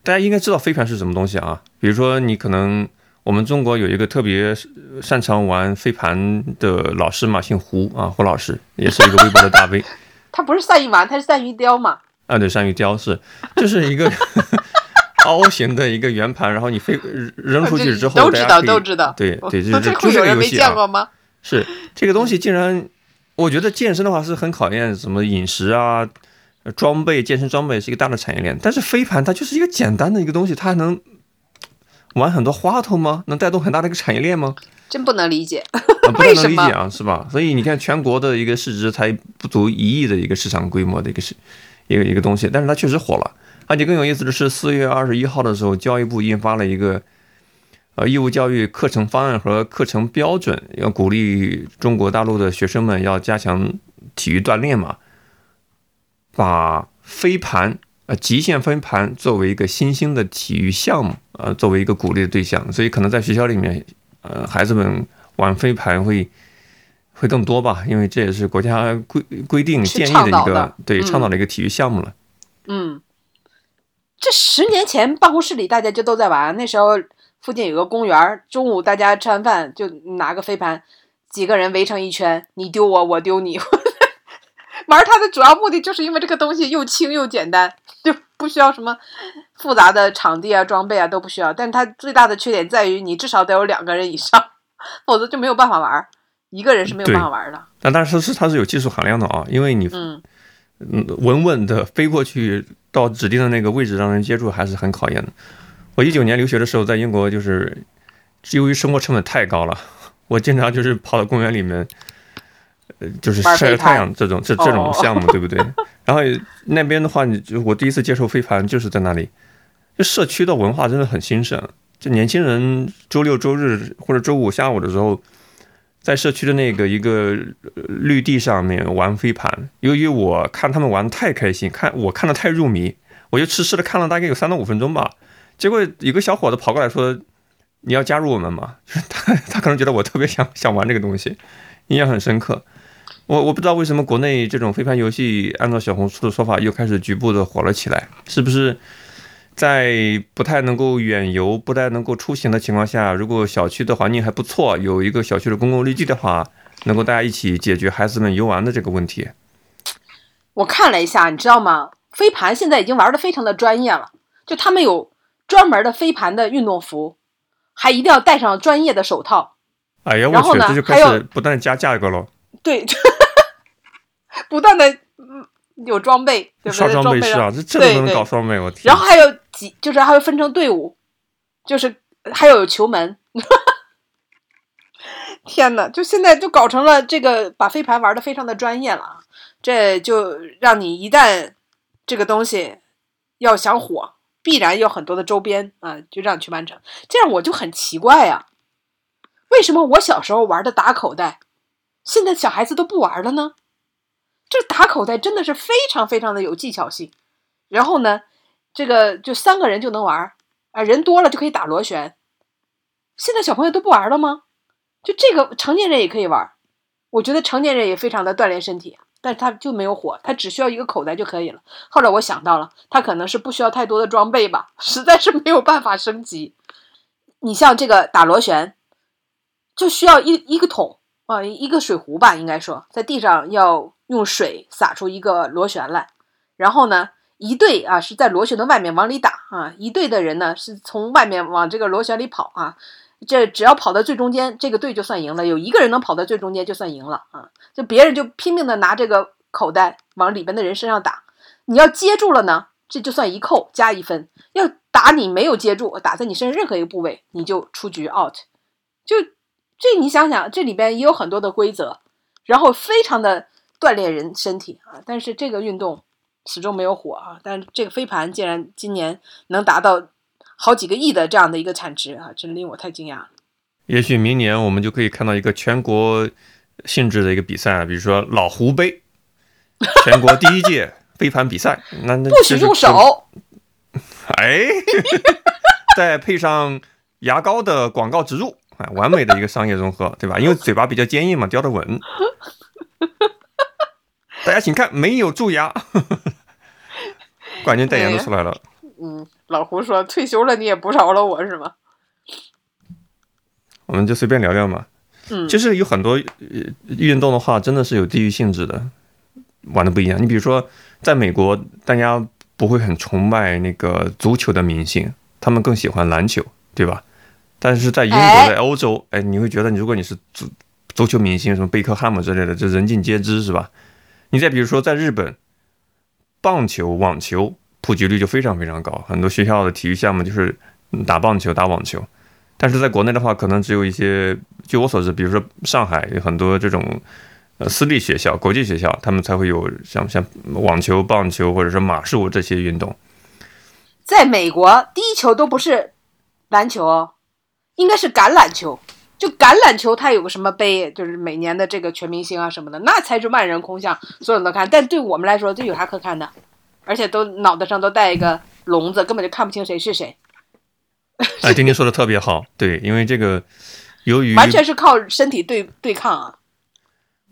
大家应该知道飞盘是什么东西啊？比如说你可能。我们中国有一个特别擅长玩飞盘的老师嘛，姓胡啊，胡老师也是一个微博的大 V。他不是善于玩，他是善于雕嘛。啊，对，善于雕是，就是一个 凹形的一个圆盘，然后你飞扔出去之后，都知道，都知道。对对，就是就这个游戏啊。是这个东西竟然，我觉得健身的话是很考验什么饮食啊、装备、健身装备是一个大的产业链，但是飞盘它就是一个简单的一个东西，它还能。玩很多花头吗？能带动很大的一个产业链吗？真不能理解，不能理解啊，是吧？所以你看，全国的一个市值才不足一亿的一个市场规模的一个是一个一个东西，但是它确实火了。而且更有意思的是，四月二十一号的时候，教育部印发了一个呃义务教育课程方案和课程标准，要鼓励中国大陆的学生们要加强体育锻炼嘛，把飞盘。呃，极限飞盘作为一个新兴的体育项目，呃，作为一个鼓励的对象，所以可能在学校里面，呃，孩子们玩飞盘会会更多吧，因为这也是国家规规定建议的一个对倡导的一个体育项目了。嗯，这十年前办公室里大家就都在玩，那时候附近有个公园，中午大家吃完饭就拿个飞盘，几个人围成一圈，你丢我，我丢你。玩它的主要目的就是因为这个东西又轻又简单，就不需要什么复杂的场地啊、装备啊都不需要。但它最大的缺点在于，你至少得有两个人以上，否则就没有办法玩，一个人是没有办法玩的。但但是是它是有技术含量的啊，因为你嗯嗯稳稳的飞过去，到指定的那个位置让人接住还是很考验的。我一九年留学的时候在英国，就是由于生活成本太高了，我经常就是跑到公园里面，呃，就是晒晒太阳这种这这种项目，对不对？然后那边的话，你就我第一次接触飞盘就是在那里，就社区的文化真的很兴盛，就年轻人周六周日或者周五下午的时候。在社区的那个一个绿地上面玩飞盘，由于我看他们玩太开心，看我看的太入迷，我就痴痴的看了大概有三到五分钟吧。结果有个小伙子跑过来说：“你要加入我们吗？”就是他他可能觉得我特别想想玩这个东西，印象很深刻。我我不知道为什么国内这种飞盘游戏，按照小红书的说法，又开始局部的火了起来，是不是？在不太能够远游、不太能够出行的情况下，如果小区的环境还不错，有一个小区的公共绿地的话，能够大家一起解决孩子们游玩的这个问题。我看了一下，你知道吗？飞盘现在已经玩的非常的专业了，就他们有专门的飞盘的运动服，还一定要戴上专业的手套。哎呀，我去，这就开始不断加价格了。对，不断的。有装备，对不对？装备是啊，这这都能搞装备，我天！然后还有几，就是还会分成队伍，就是还有球门。天呐，就现在就搞成了这个，把飞盘玩的非常的专业了啊。这就让你一旦这个东西要想火，必然有很多的周边啊，就让你去完成。这样我就很奇怪啊，为什么我小时候玩的打口袋，现在小孩子都不玩了呢？这打口袋真的是非常非常的有技巧性，然后呢，这个就三个人就能玩啊，人多了就可以打螺旋。现在小朋友都不玩了吗？就这个成年人也可以玩，我觉得成年人也非常的锻炼身体，但是他就没有火，他只需要一个口袋就可以了。后来我想到了，他可能是不需要太多的装备吧，实在是没有办法升级。你像这个打螺旋，就需要一一个桶啊，一个水壶吧，应该说在地上要。用水洒出一个螺旋来，然后呢，一队啊是在螺旋的外面往里打啊，一队的人呢是从外面往这个螺旋里跑啊，这只要跑到最中间，这个队就算赢了。有一个人能跑到最中间就算赢了啊，就别人就拼命的拿这个口袋往里边的人身上打，你要接住了呢，这就算一扣加一分；要打你没有接住，打在你身上任何一个部位，你就出局 out。就这你想想，这里边也有很多的规则，然后非常的。锻炼人身体啊，但是这个运动始终没有火啊。但是这个飞盘竟然今年能达到好几个亿的这样的一个产值啊，真令我太惊讶了。也许明年我们就可以看到一个全国性质的一个比赛，比如说老胡杯，全国第一届飞盘比赛。那那 不许用手。哎，再配上牙膏的广告植入啊，完美的一个商业融合，对吧？因为嘴巴比较坚硬嘛，叼得稳。大家请看，没有蛀牙，冠军代言都出来了。嗯，老胡说退休了你也不饶了我是吗？我们就随便聊聊嘛。嗯，就是有很多运动的话，真的是有地域性质的，玩的不一样。你比如说，在美国，大家不会很崇拜那个足球的明星，他们更喜欢篮球，对吧？但是在英国，在欧洲，哎，你会觉得，你如果你是足足球明星，什么贝克汉姆之类的，这人尽皆知，是吧？你再比如说，在日本，棒球、网球普及率就非常非常高，很多学校的体育项目就是打棒球、打网球。但是在国内的话，可能只有一些，据我所知，比如说上海有很多这种呃私立学校、国际学校，他们才会有像像网球、棒球或者是马术这些运动。在美国，第一球都不是篮球，应该是橄榄球。就橄榄球，它有个什么杯，就是每年的这个全明星啊什么的，那才是万人空巷，所有人都看。但对我们来说，这有啥可看的？而且都脑袋上都带一个笼子，根本就看不清谁是谁。哎，丁丁说的特别好，对，因为这个由于完全是靠身体对对抗啊。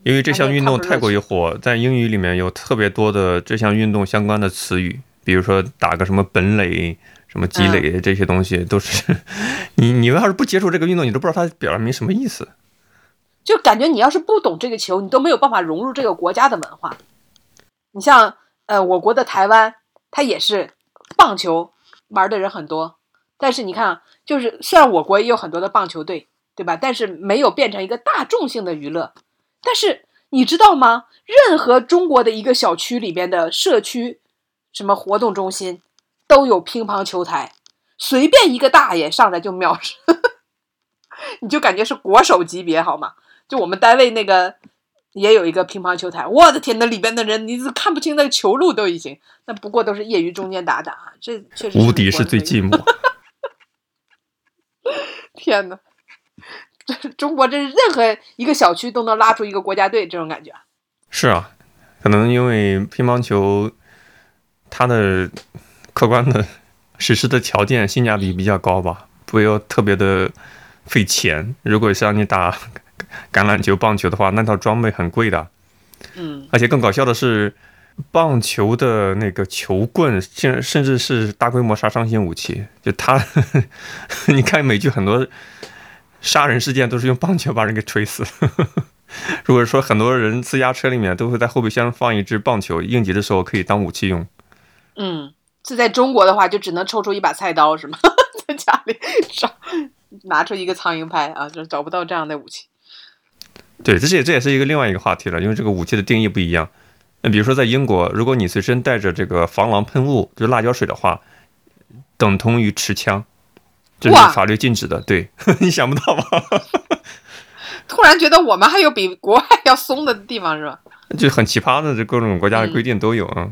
因为这项运动太过于火，在英语里面有特别多的这项运动相关的词语，比如说打个什么本垒。什么积累这些东西都是，你你要是不接触这个运动，你都不知道它表达明什么意思。就感觉你要是不懂这个球，你都没有办法融入这个国家的文化。你像呃，我国的台湾，它也是棒球玩的人很多，但是你看，就是虽然我国也有很多的棒球队，对吧？但是没有变成一个大众性的娱乐。但是你知道吗？任何中国的一个小区里边的社区。什么活动中心都有乒乓球台，随便一个大爷上来就秒杀，你就感觉是国手级别好吗？就我们单位那个也有一个乒乓球台，我的天，那里边的人你是看不清那个球路都已经，那不过都是业余中间打打，这确实无敌是最寂寞。天呐，这中国这是任何一个小区都能拉出一个国家队这种感觉。是啊，可能因为乒乓球它的客观的实施的条件性价比比较高吧，不要特别的费钱。如果像你打橄榄球、棒球的话，那套装备很贵的。嗯，而且更搞笑的是，棒球的那个球棍，现甚至是大规模杀伤性武器。就它，你看美剧很多杀人事件都是用棒球把人给锤死。如果说很多人私家车里面都会在后备箱放一支棒球，应急的时候可以当武器用。嗯，这在中国的话，就只能抽出一把菜刀，是吗？在家里找拿出一个苍蝇拍啊，就找不到这样的武器。对，这是这也是一个另外一个话题了，因为这个武器的定义不一样。那比如说在英国，如果你随身带着这个防狼喷雾，就是辣椒水的话，等同于持枪，这是法律禁止的。对，你想不到吧？突然觉得我们还有比国外要松的地方，是吧？就很奇葩的，这各种国家的规定都有啊。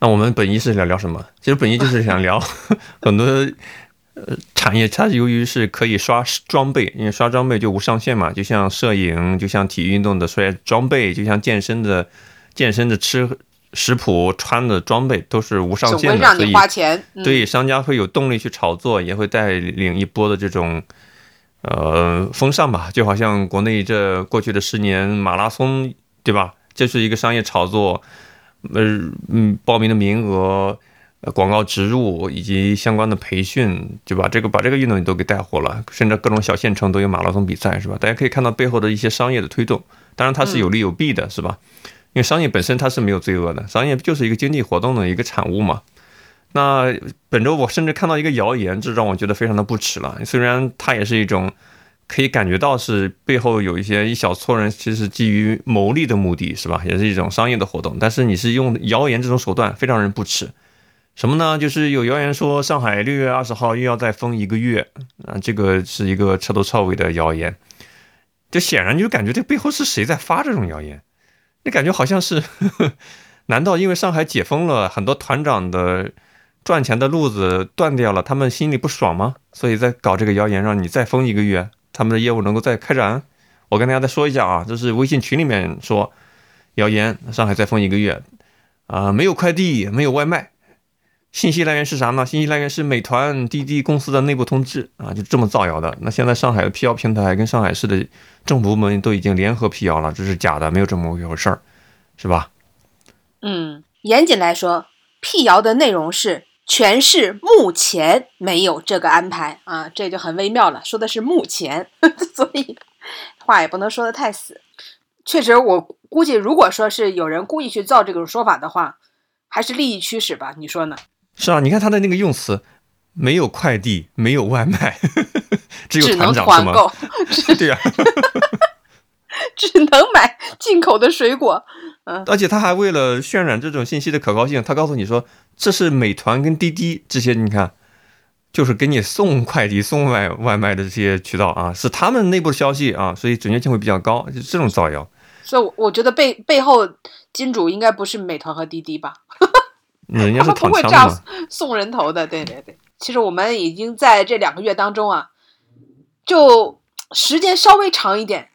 那我们本意是想聊什么？其实本意就是想聊 很多呃产业，它由于是可以刷装备，因为刷装备就无上限嘛，就像摄影，就像体育运动的刷装备，就像健身的健身的吃食谱穿的装备都是无上限的，所以花钱，对商家会有动力去炒作，也会带领一波的这种。呃，风尚吧，就好像国内这过去的十年马拉松，对吧？这是一个商业炒作，呃，嗯，报名的名额、广告植入以及相关的培训，就把这个把这个运动都给带火了，甚至各种小县城都有马拉松比赛，是吧？大家可以看到背后的一些商业的推动，当然它是有利有弊的，是吧？因为商业本身它是没有罪恶的，商业就是一个经济活动的一个产物嘛。那本周我甚至看到一个谣言，这让我觉得非常的不耻了。虽然它也是一种可以感觉到是背后有一些一小撮人，其实基于牟利的目的，是吧？也是一种商业的活动。但是你是用谣言这种手段，非常人不耻。什么呢？就是有谣言说上海六月二十号又要再封一个月啊，这个是一个彻头彻尾的谣言。就显然就感觉这背后是谁在发这种谣言？你感觉好像是，呵 呵难道因为上海解封了很多团长的？赚钱的路子断掉了，他们心里不爽吗？所以在搞这个谣言，让你再封一个月，他们的业务能够再开展。我跟大家再说一下啊，这是微信群里面说谣言，上海再封一个月啊，没有快递，没有外卖，信息来源是啥呢？信息来源是美团、滴滴公司的内部通知啊，就这么造谣的。那现在上海的辟谣平台跟上海市的政府部门都已经联合辟谣了，这是假的，没有这么一回事儿，是吧？嗯，严谨来说，辟谣的内容是。全市目前没有这个安排啊，这就很微妙了。说的是目前，所以话也不能说的太死。确实，我估计如果说是有人故意去造这种说法的话，还是利益驱使吧？你说呢？是啊，你看他的那个用词，没有快递，没有外卖，只有团长是吗？对呀，只能买进口的水果。嗯，而且他还为了渲染这种信息的可靠性，他告诉你说。这是美团跟滴滴这些，你看，就是给你送快递、送外外卖的这些渠道啊，是他们内部的消息啊，所以准确性会比较高。就这种造谣，所以我觉得背背后金主应该不是美团和滴滴吧？人家是不会这样 送人头的。对对对，其实我们已经在这两个月当中啊，就时间稍微长一点，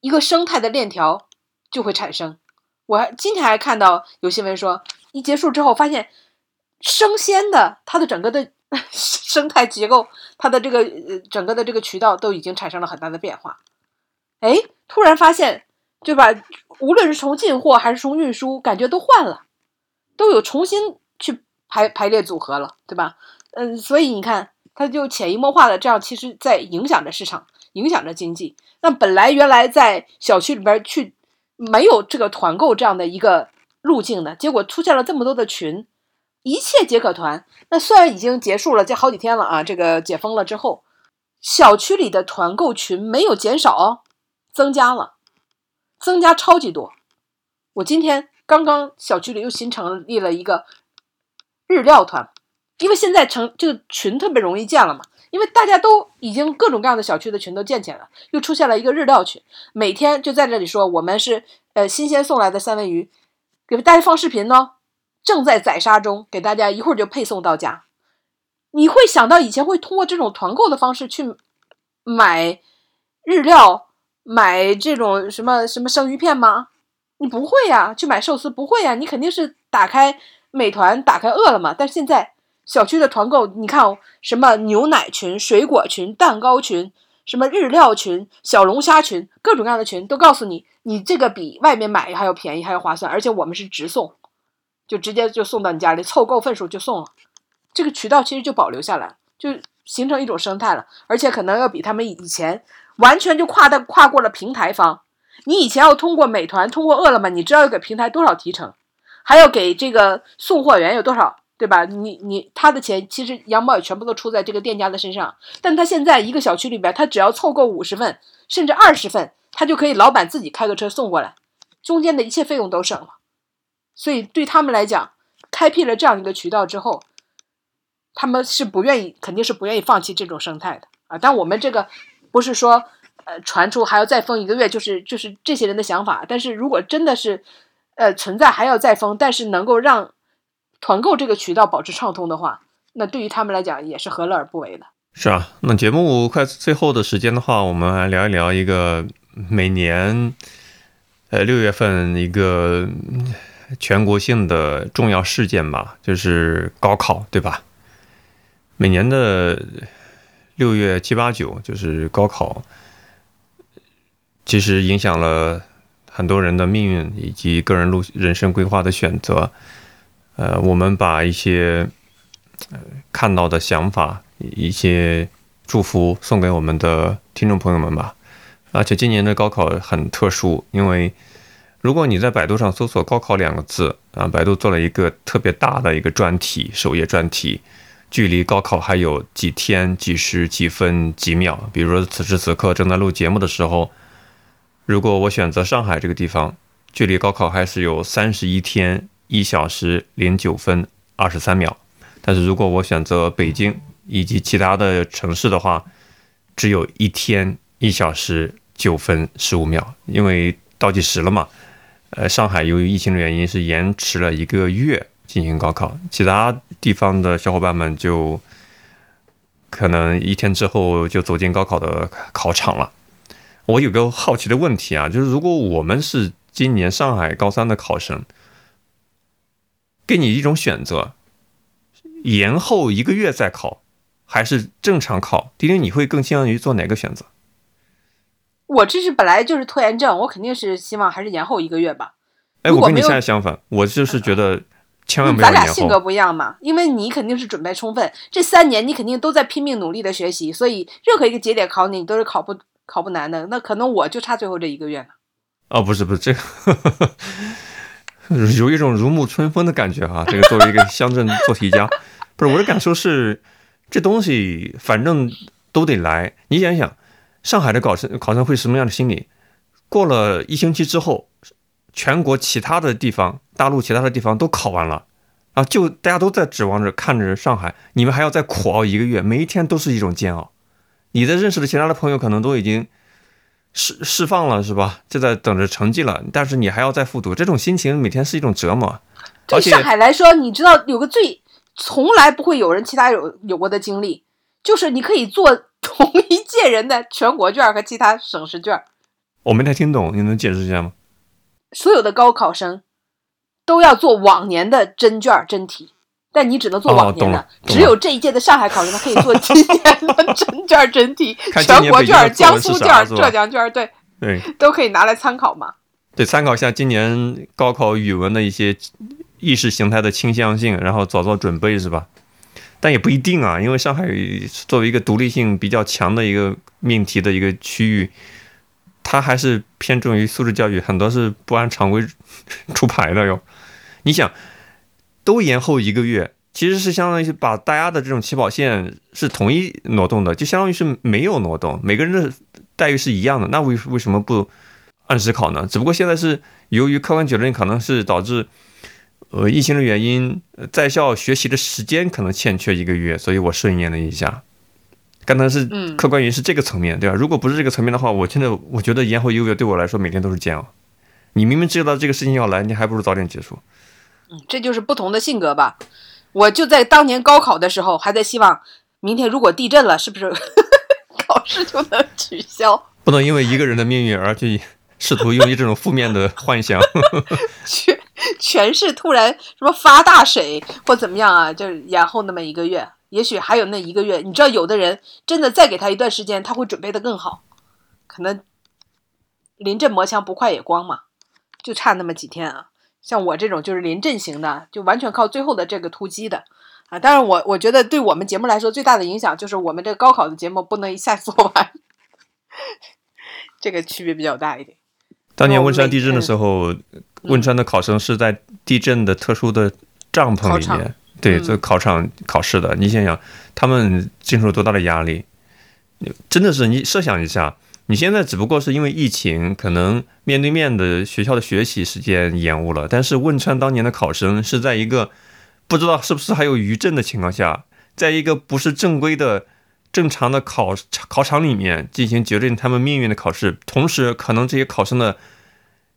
一个生态的链条就会产生。我还今天还看到有新闻说，一结束之后发现。生鲜的，它的整个的 生态结构，它的这个呃整个的这个渠道都已经产生了很大的变化。哎，突然发现，对吧？无论是从进货还是从运输，感觉都换了，都有重新去排排列组合了，对吧？嗯，所以你看，它就潜移默化的这样，其实在影响着市场，影响着经济。那本来原来在小区里边去没有这个团购这样的一个路径的，结果出现了这么多的群。一切皆可团。那虽然已经结束了，这好几天了啊，这个解封了之后，小区里的团购群没有减少，增加了，增加超级多。我今天刚刚小区里又新成立了一个日料团，因为现在成这个群特别容易建了嘛，因为大家都已经各种各样的小区的群都建起来了，又出现了一个日料群，每天就在这里说我们是呃新鲜送来的三文鱼，给大家放视频呢，正在宰杀中，给大家一会儿就配送到家。你会想到以前会通过这种团购的方式去买日料、买这种什么什么生鱼片吗？你不会呀，去买寿司不会呀，你肯定是打开美团、打开饿了么。但现在小区的团购，你看哦，什么牛奶群、水果群、蛋糕群、什么日料群、小龙虾群，各种各样的群都告诉你，你这个比外面买还要便宜，还要划算，而且我们是直送，就直接就送到你家里，凑够份数就送了。这个渠道其实就保留下来，就形成一种生态了，而且可能要比他们以前完全就跨的跨过了平台方。你以前要通过美团、通过饿了么，你知道要给平台多少提成，还要给这个送货员有多少，对吧？你你他的钱其实羊毛也全部都出在这个店家的身上，但他现在一个小区里边，他只要凑够五十份甚至二十份，他就可以老板自己开个车送过来，中间的一切费用都省了。所以对他们来讲，开辟了这样一个渠道之后。他们是不愿意，肯定是不愿意放弃这种生态的啊！但我们这个不是说，呃，传出还要再封一个月，就是就是这些人的想法。但是如果真的是，呃，存在还要再封，但是能够让团购这个渠道保持畅通的话，那对于他们来讲也是何乐而不为的。是啊，那节目快最后的时间的话，我们来聊一聊一个每年，呃，六月份一个全国性的重要事件吧，就是高考，对吧？每年的六月七八九就是高考，其实影响了很多人的命运以及个人路人生规划的选择。呃，我们把一些呃看到的想法、一些祝福送给我们的听众朋友们吧。而且今年的高考很特殊，因为如果你在百度上搜索“高考”两个字啊，百度做了一个特别大的一个专题，首页专题。距离高考还有几天、几时、几分、几秒。比如说，此时此刻正在录节目的时候，如果我选择上海这个地方，距离高考还是有三十一天一小时零九分二十三秒。但是如果我选择北京以及其他的城市的话，只有一天一小时九分十五秒，因为倒计时了嘛。呃，上海由于疫情的原因是延迟了一个月。进行高考，其他地方的小伙伴们就可能一天之后就走进高考的考场了。我有个好奇的问题啊，就是如果我们是今年上海高三的考生，给你一种选择，延后一个月再考，还是正常考？丁丁，你会更倾向于做哪个选择？我这是本来就是拖延症，我肯定是希望还是延后一个月吧。哎，我跟你现在相反，我就是觉得。千万不要咱俩性格不一样嘛，因为你肯定是准备充分，这三年你肯定都在拼命努力的学习，所以任何一个节点考你，你都是考不考不难的。那可能我就差最后这一个月呢。哦，不是不是，这个 有一种如沐春风的感觉哈。这个作为一个乡镇做题家，不是我的感受是，这东西反正都得来。你想想，上海的考生考生会什么样的心理？过了一星期之后。全国其他的地方，大陆其他的地方都考完了，啊，就大家都在指望着看着上海，你们还要再苦熬一个月，每一天都是一种煎熬。你的认识的其他的朋友可能都已经释释放了，是吧？就在等着成绩了，但是你还要再复读，这种心情每天是一种折磨。对上海来说，你知道有个最从来不会有人其他有有过的经历，就是你可以做同一届人的全国卷和其他省市卷。我没太听懂，你能解释一下吗？所有的高考生都要做往年的真卷真题，但你只能做往年的，只有这一届的上海考生他可以做 今年的真卷真题，全国卷、江苏卷、浙江卷，对 对，都可以拿来参考嘛。对，参考一下今年高考语文的一些意识形态的倾向性，然后早做准备是吧？但也不一定啊，因为上海作为一个独立性比较强的一个命题的一个区域。它还是偏重于素质教育，很多是不按常规 出牌的哟。你想，都延后一个月，其实是相当于把大家的这种起跑线是统一挪动的，就相当于是没有挪动，每个人的待遇是一样的。那为为什么不按时考呢？只不过现在是由于客观决定，可能是导致呃，疫情的原因，呃在校学习的时间可能欠缺一个月，所以我顺延了一下。刚才是嗯客观原因是这个层面，对吧？如果不是这个层面的话，我真的我觉得延后一个月对我来说每天都是煎熬。你明明知道这个事情要来，你还不如早点结束。这就是不同的性格吧。我就在当年高考的时候，还在希望明天如果地震了，是不是 考试就能取消？不能因为一个人的命运而去试图用这种负面的幻想。全全是突然什么发大水或怎么样啊，就是延后那么一个月，也许还有那一个月。你知道，有的人真的再给他一段时间，他会准备的更好。可能临阵磨枪不快也光嘛，就差那么几天啊。像我这种就是临阵型的，就完全靠最后的这个突击的啊。当然我，我觉得对我们节目来说最大的影响就是我们这个高考的节目不能一下做完，这个区别比较大一点。当年汶川地震的时候，汶川的考生是在地震的特殊的帐篷里面，对，嗯这考场考试的。你想想，他们经受多大的压力？真的是你设想一下，你现在只不过是因为疫情，可能面对面的学校的学习时间延误了，但是汶川当年的考生是在一个不知道是不是还有余震的情况下，在一个不是正规的。正常的考考场里面进行决定他们命运的考试，同时可能这些考生的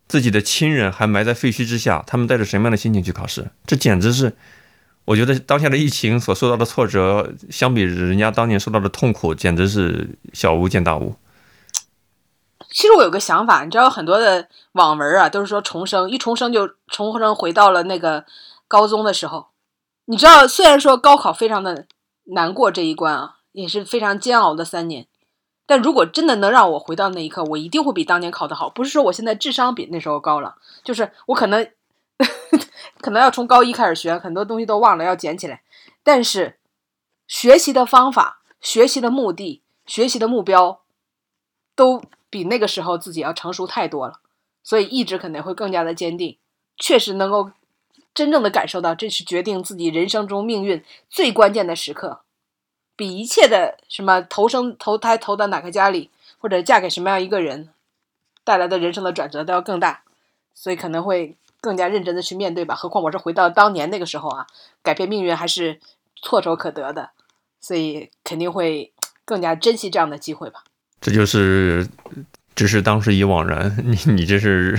自己的亲人还埋在废墟之下，他们带着什么样的心情去考试？这简直是，我觉得当下的疫情所受到的挫折，相比人家当年受到的痛苦，简直是小巫见大巫。其实我有个想法，你知道，很多的网文啊，都是说重生，一重生就重生回到了那个高中的时候。你知道，虽然说高考非常的难过这一关啊，也是非常煎熬的三年，但如果真的能让我回到那一刻，我一定会比当年考得好。不是说我现在智商比那时候高了，就是我可能 可能要从高一开始学，很多东西都忘了要捡起来。但是学习的方法、学习的目的、学习的目标，都比那个时候自己要成熟太多了，所以意志肯定会更加的坚定，确实能够真正的感受到这是决定自己人生中命运最关键的时刻，比一切的什么投生投胎投到哪个家里，或者嫁给什么样一个人带来的人生的转折都要更大，所以可能会更加认真的去面对吧。何况我是回到当年那个时候啊，改变命运还是唾手可得的，所以肯定会更加珍惜这样的机会吧。这就是只是当时已惘然，你你这是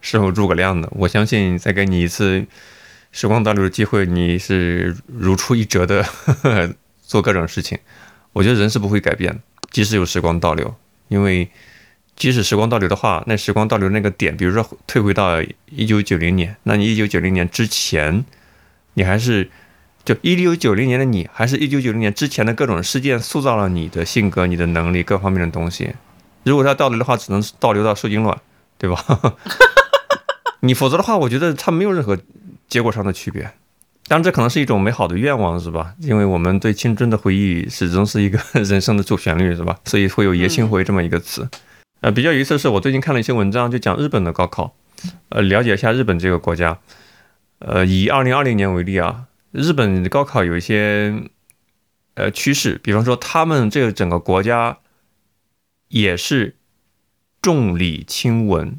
事后诸葛亮的。我相信再给你一次时光倒流的机会，你是如出一辙的呵 呵做各种事情。我觉得人是不会改变，即使有时光倒流，因为即使时光倒流的话，那时光倒流那个点，比如说退回到一九九零年，那你一九九零年之前，你还是。就一九九零年的你，还是一九九零年之前的各种事件塑造了你的性格、你的能力各方面的东西。如果它倒流的话，只能倒流到受精卵，对吧？你否则的话，我觉得它没有任何结果上的区别。当然，这可能是一种美好的愿望，是吧？因为我们对青春的回忆始终是一个人生的主旋律，是吧？所以会有“爷青回”这么一个词。呃，比较有意思的是，我最近看了一些文章，就讲日本的高考，呃，了解一下日本这个国家。呃，以二零二零年为例啊。日本高考有一些呃趋势，比方说他们这个整个国家也是重理轻文，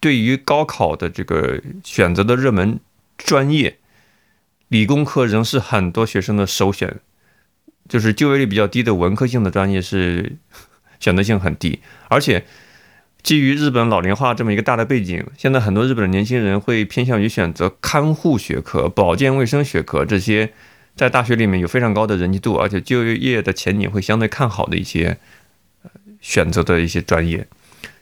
对于高考的这个选择的热门专业，理工科仍是很多学生的首选，就是就业率比较低的文科性的专业是选择性很低，而且。基于日本老龄化这么一个大的背景，现在很多日本的年轻人会偏向于选择看护学科、保健卫生学科这些，在大学里面有非常高的人气度，而且就业的前景会相对看好的一些选择的一些专业。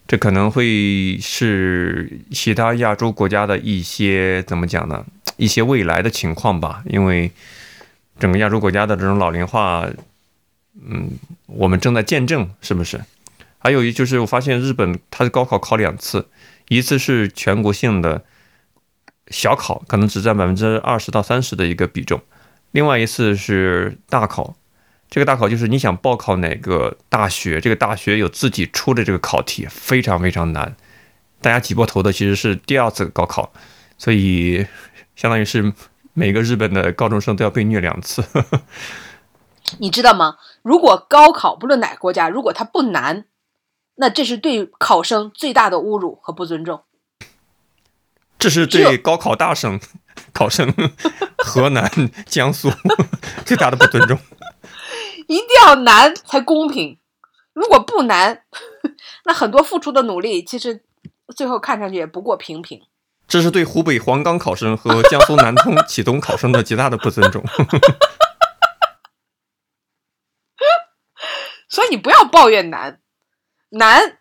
这可能会是其他亚洲国家的一些怎么讲呢？一些未来的情况吧，因为整个亚洲国家的这种老龄化，嗯，我们正在见证，是不是？还有一就是，我发现日本它的高考考两次，一次是全国性的小考，可能只占百分之二十到三十的一个比重；另外一次是大考。这个大考就是你想报考哪个大学，这个大学有自己出的这个考题，非常非常难。大家挤破头的其实是第二次高考，所以相当于是每个日本的高中生都要被虐两次。你知道吗？如果高考不论哪个国家，如果它不难，那这是对考生最大的侮辱和不尊重。这是对高考大省考生，河南、江苏 最大的不尊重。一定要难才公平，如果不难，那很多付出的努力，其实最后看上去也不过平平。这是对湖北黄冈考生和江苏南通启东考生的极大的不尊重。所以你不要抱怨难，难，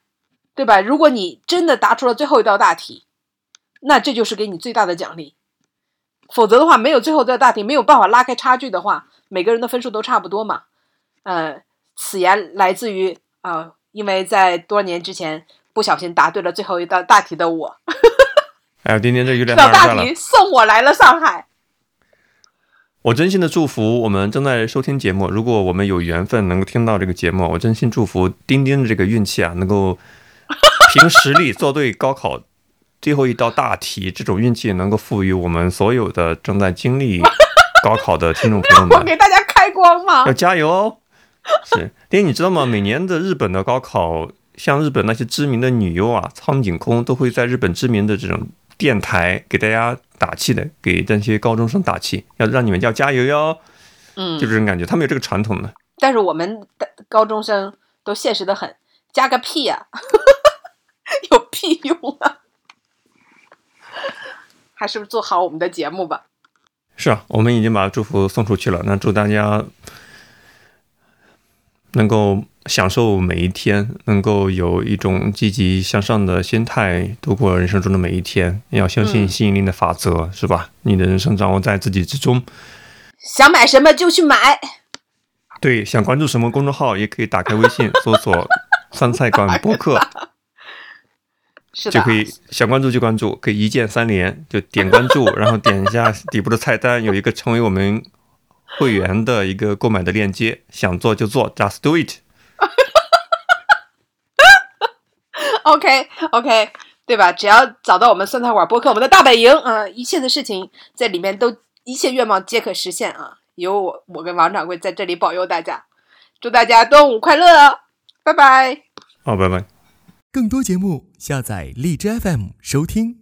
对吧？如果你真的答出了最后一道大题，那这就是给你最大的奖励。否则的话，没有最后一道大题，没有办法拉开差距的话，每个人的分数都差不多嘛。呃，此言来自于啊，因为在多年之前不小心答对了最后一道大题的我。哎呀，今天这有点这道大题送我来了上海。我真心的祝福我们正在收听节目，如果我们有缘分能够听到这个节目，我真心祝福丁丁的这个运气啊，能够凭实力做对高考最后一道大题，这种运气能够赋予我们所有的正在经历高考的听众朋友们。我给大家开光嘛？要加油哦！是，丁，你知道吗？每年的日本的高考，像日本那些知名的女优啊，苍井空都会在日本知名的这种电台给大家打气的，给这些高中生打气，要让你们要加油哟。嗯，就这种感觉，他们有这个传统的。但是我们的高中生都现实的很，加个屁呀，有屁用啊！还是做好我们的节目吧。是啊，我们已经把祝福送出去了。那祝大家。能够享受每一天，能够有一种积极向上的心态度过人生中的每一天。要相信吸引力的法则，是吧？你的人生掌握在自己之中。想买什么就去买。对，想关注什么公众号，也可以打开微信 搜索“酸菜馆播客”，是就可以想关注就关注，可以一键三连，就点关注，然后点一下底部的菜单，有一个成为我们。会员的一个购买的链接，想做就做，just do it。OK OK，对吧？只要找到我们酸菜馆播客，我们的大本营啊，一切的事情在里面都一切愿望皆可实现啊！有我，我跟王掌柜在这里保佑大家，祝大家端午快乐，拜拜。好，拜拜。更多节目下载荔枝 FM 收听。